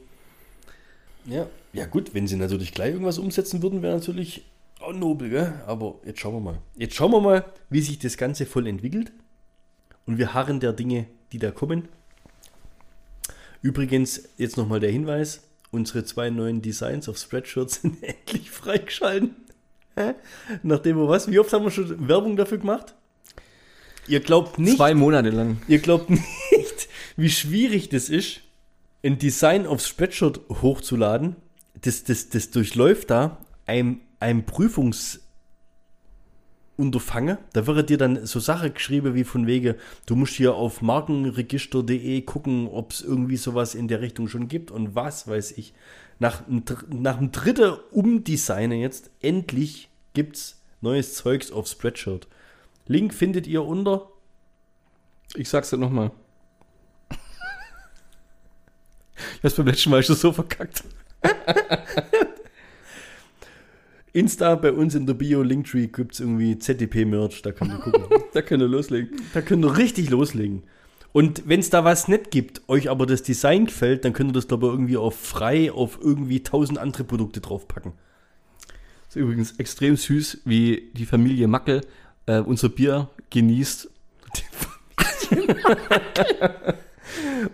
Ja. ja, gut, wenn sie natürlich gleich irgendwas umsetzen würden, wäre natürlich auch nobel, gell? Aber jetzt schauen wir mal. Jetzt schauen wir mal, wie sich das Ganze voll entwickelt. Und wir harren der Dinge, die da kommen. Übrigens, jetzt nochmal der Hinweis: Unsere zwei neuen Designs auf Spreadshirts sind endlich freigeschalten. Hä? Nachdem wir was? Wie oft haben wir schon Werbung dafür gemacht? Ihr glaubt nicht,
zwei Monate lang.
Ihr glaubt nicht, wie schwierig das ist, ein Design auf Spreadshirt hochzuladen. Das, das, das durchläuft da ein, ein Prüfungsunterfangen. Da wird dir dann so Sache geschrieben wie von wegen, du musst hier auf markenregister.de gucken, ob es irgendwie sowas in der Richtung schon gibt und was weiß ich. Nach, nach dem dritten Umdesignen jetzt, endlich gibt's neues Zeugs auf Spreadshirt. Link findet ihr unter
Ich sag's dir nochmal. Ich hab's beim letzten Mal schon so verkackt.
Insta bei uns in der Bio Linktree gibt es irgendwie ZDP-Merch, da könnt ihr gucken.
Da könnt ihr loslegen.
da könnt ihr richtig loslegen. Und wenn es da was nicht gibt, euch aber das Design gefällt, dann könnt ihr das, glaube ich, irgendwie auf frei auf irgendwie tausend andere Produkte draufpacken.
ist übrigens extrem süß, wie die Familie Mackel äh, unser Bier genießt.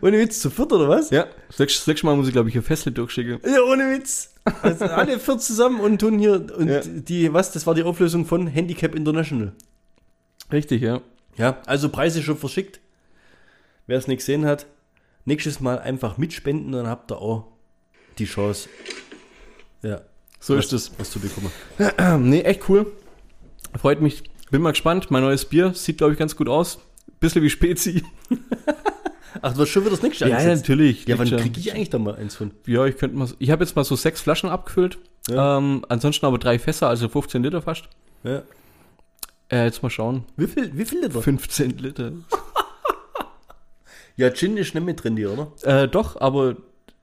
Ohne Witz, zu viert oder was?
Ja, das das nächste Mal muss ich, glaube ich, ein Festle durchschicken.
Ja, ohne Witz. Also alle vier zusammen und tun hier, und
Ja.
die, was, das war die Auflösung von Handicap International.
Richtig, ja.
Ja, also Preise schon verschickt. Wer es nicht gesehen hat, nächstes Mal einfach mitspenden, dann habt ihr auch die Chance. Ja,
So
was,
ist es.
was zu bekommen.
Nee, echt cool. Freut mich. Bin mal gespannt. Mein neues Bier sieht, glaube ich, ganz gut aus. Bisschen wie Spezi.
Ach, du hast schon wieder das nächste
Ja,
angesetzt.
natürlich.
Ja, wann kriege ich eigentlich da mal eins von?
Ja, ich könnte mal. Ich habe jetzt mal so sechs Flaschen abgefüllt.
Ja.
Ähm, ansonsten aber drei Fässer, also 15 Liter fast.
Ja.
Äh, jetzt mal schauen.
Wie viel, wie viel Liter?
15 Liter.
Ja, Gin ist nicht mit drin, die, oder?
Äh, doch, aber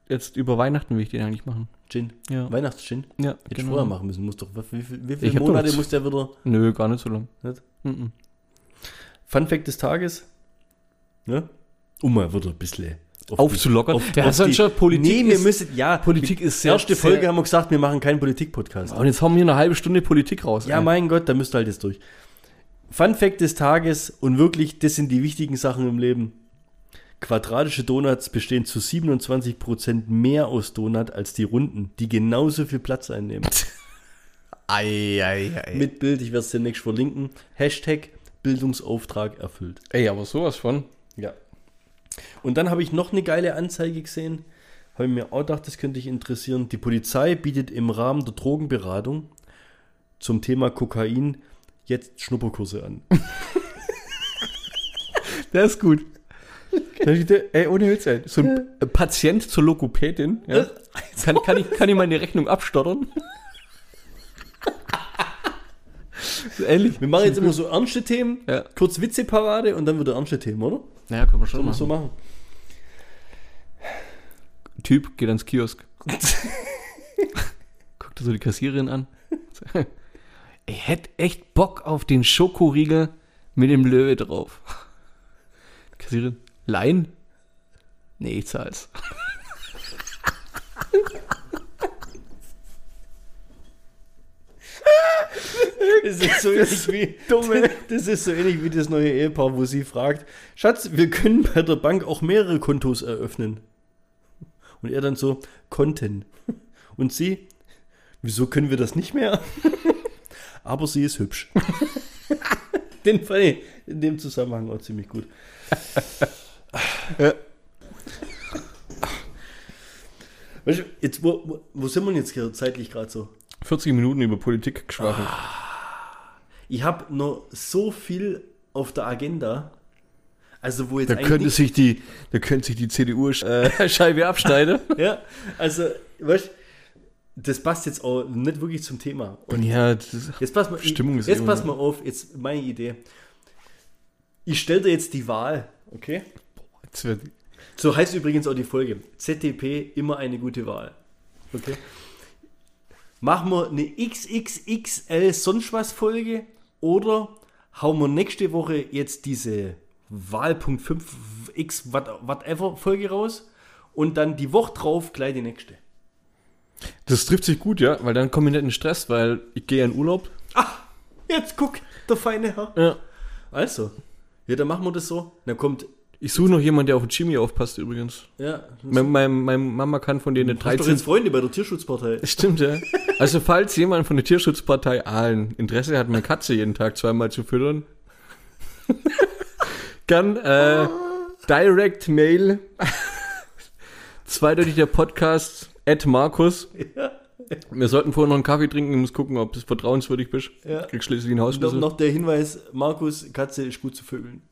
jetzt über Weihnachten will ich den eigentlich machen.
Gin.
Ja.
Weihnachtsgin.
Ja,
Hätte ich vorher machen müssen. Muss doch, wie, viel- wie viele Monate muss der wieder.
Nö, gar nicht so lang.
Nicht?
Mhm.
Fun Fact des Tages. Ne? Um mal wieder ein bisschen auf
Aufzulockern.
auf-
Ja,
auf die-
schon Politik
nee, wir
ist-
müssen, ja,
Politik ist sehr-
erste
sehr-
Folge haben wir gesagt, wir machen keinen Politik-Podcast.
Und jetzt haben wir eine halbe Stunde Politik raus.
Ja,
ey.
mein Gott, da müsst ihr halt jetzt durch. Fun Fact des Tages und wirklich, das sind die wichtigen Sachen im Leben. Quadratische Donuts bestehen zu 27% mehr aus Donut als die runden, die genauso viel Platz einnehmen.
Ei, ei, ei.
Mit Bild, ich werde es demnächst verlinken. Hashtag Bildungsauftrag erfüllt.
Ey, aber sowas von.
Ja. Und dann habe ich noch eine geile Anzeige gesehen. Habe ich mir auch gedacht, das könnte dich interessieren. Die Polizei bietet im Rahmen der Drogenberatung zum Thema Kokain jetzt Schnupperkurse an.
Der ist gut. Der- Ey, ohne Witz, ey. So ein P- Patient zur Logopädin. Ja. Kann, kann, ich, kann ich meine Rechnung abstottern? so ähnlich.
Wir machen jetzt immer so ernste Themen,
Ja.
kurz Witzeparade und dann wieder ernste Themen, oder?
Naja, können wir schon machen.
so machen?
Typ geht ans Kiosk. Guckt so die Kassiererin an. Ich hätte echt Bock auf den Schokoriegel mit dem Löwe drauf. Kassiererin, Laien? Nee, ich zahl's.
Das ist so ähnlich wie dumme. Das ist so ähnlich wie das neue Ehepaar, wo sie fragt: Schatz, wir können bei der Bank auch mehrere Kontos eröffnen. Und er dann so: Konten. Und sie: Wieso können wir das nicht mehr? Aber sie ist hübsch. Den fand ich in dem Zusammenhang auch ziemlich gut.
Ja.
Weißt du, jetzt, wo, wo, sind wir denn jetzt hier zeitlich gerade so?
40 Minuten über Politik geschwafelt.
Ich habe noch so viel auf der Agenda. Also, wo jetzt
Da könnte sich die, da könnte sich die CDU-Scheibe abschneiden.
Ja, also, weißt das passt jetzt auch nicht wirklich zum Thema. Und
ja,
jetzt pass mal,
Stimmung ist
jetzt
immer-
pass mal auf, jetzt meine Idee. Ich stelle dir jetzt die Wahl, okay?
wird,
So heißt übrigens auch die Folge. ZDP, immer eine gute Wahl. Okay? Machen wir eine XXXL sonst was Folge oder hauen wir nächste Woche jetzt diese Wahlpunkt 5 X what- whatever Folge raus und dann die Woche drauf gleich die nächste.
das trifft sich gut, ja, weil dann komme ich nicht in Stress, weil ich gehe in Urlaub.
Jetzt guck, der feine Herr.
Ja.
Also, ja, dann machen wir das so. Dann kommt,
Ich suche noch jemanden, der auf den Jimmy aufpasst übrigens.
ja,
Meine, meine, meine Mama kann von denen
hast doch
13...
jetzt Freunde bei der Tierschutzpartei.
Stimmt, ja. Also falls jemand von der Tierschutzpartei Aalen Interesse hat, meine Katze jeden Tag zweimal zu füttern, kann äh, Direct Mail zweideutig der Podcast at Markus. Wir sollten vorher noch einen Kaffee trinken, ich muss gucken, ob es vertrauenswürdig bist.
Ja.
Kriegst schließlich einen
Noch,
Hausschlüssel.
noch der Hinweis, Markus, Katze ist gut zu vögeln.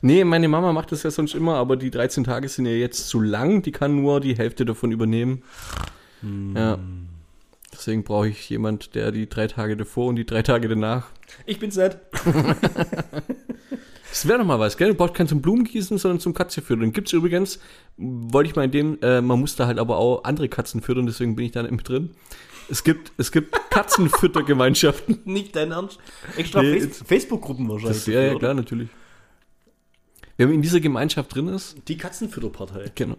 Nee, meine Mama macht das ja sonst immer, aber die 13 Tage sind ja jetzt zu lang. Die kann nur die Hälfte davon übernehmen. Ja. Deswegen brauche ich jemand, der die drei Tage davor und die drei Tage danach.
Ich bin's nicht.
Das wäre doch mal was, gell? Du brauchst keinen zum Blumengießen, sondern zum Katze füttern. Gibt's übrigens, wollte ich mal in dem, äh, man muss da halt aber auch andere Katzen füttern, deswegen bin ich da nicht mit drin. Es gibt, es gibt Katzenfüttergemeinschaften.
Nicht dein Ernst. Extra
Nee,
Face Facebook-Gruppen wahrscheinlich.
Das, ja, ja, klar, natürlich. Wenn man in dieser Gemeinschaft drin ist,
Die Katzenfütterpartei.
genau.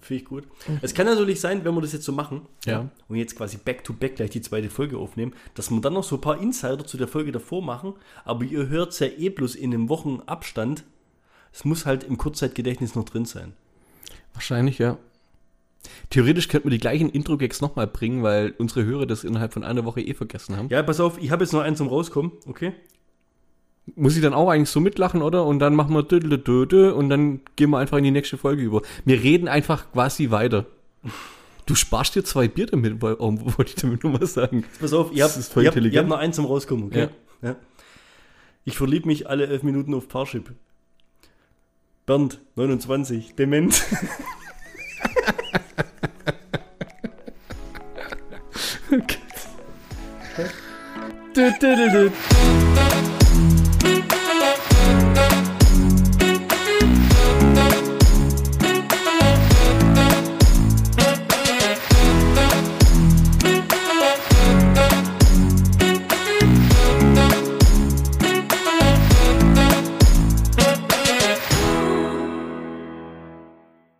Finde ich gut. Es kann natürlich sein, wenn wir das jetzt so machen
Ja.
und jetzt quasi back-to-back gleich die zweite Folge aufnehmen, dass wir dann noch so ein paar Insider zu der Folge davor machen, aber ihr hört ja eh bloß in einem Wochenabstand. Es muss halt im Kurzzeitgedächtnis noch drin sein.
Wahrscheinlich, ja. Theoretisch könnten wir die gleichen Intro-Gags nochmal bringen, weil unsere Hörer das innerhalb von einer Woche eh vergessen haben.
Ja, pass auf, ich habe jetzt noch einen zum Rauskommen, okay?
Muss ich dann auch eigentlich so mitlachen, oder? Und dann machen wir dödel und dann gehen wir einfach in die nächste Folge über. Wir reden einfach quasi weiter. Du sparst dir zwei Bier damit, weil, oh, wollte ich damit nur mal sagen.
Pass auf, ihr habt, ihr habt, ihr habt noch einen zum Rauskommen, okay? Ja. Ich verliebe mich alle elf Minuten auf Parship. Bernd, 29, dement.
Dö.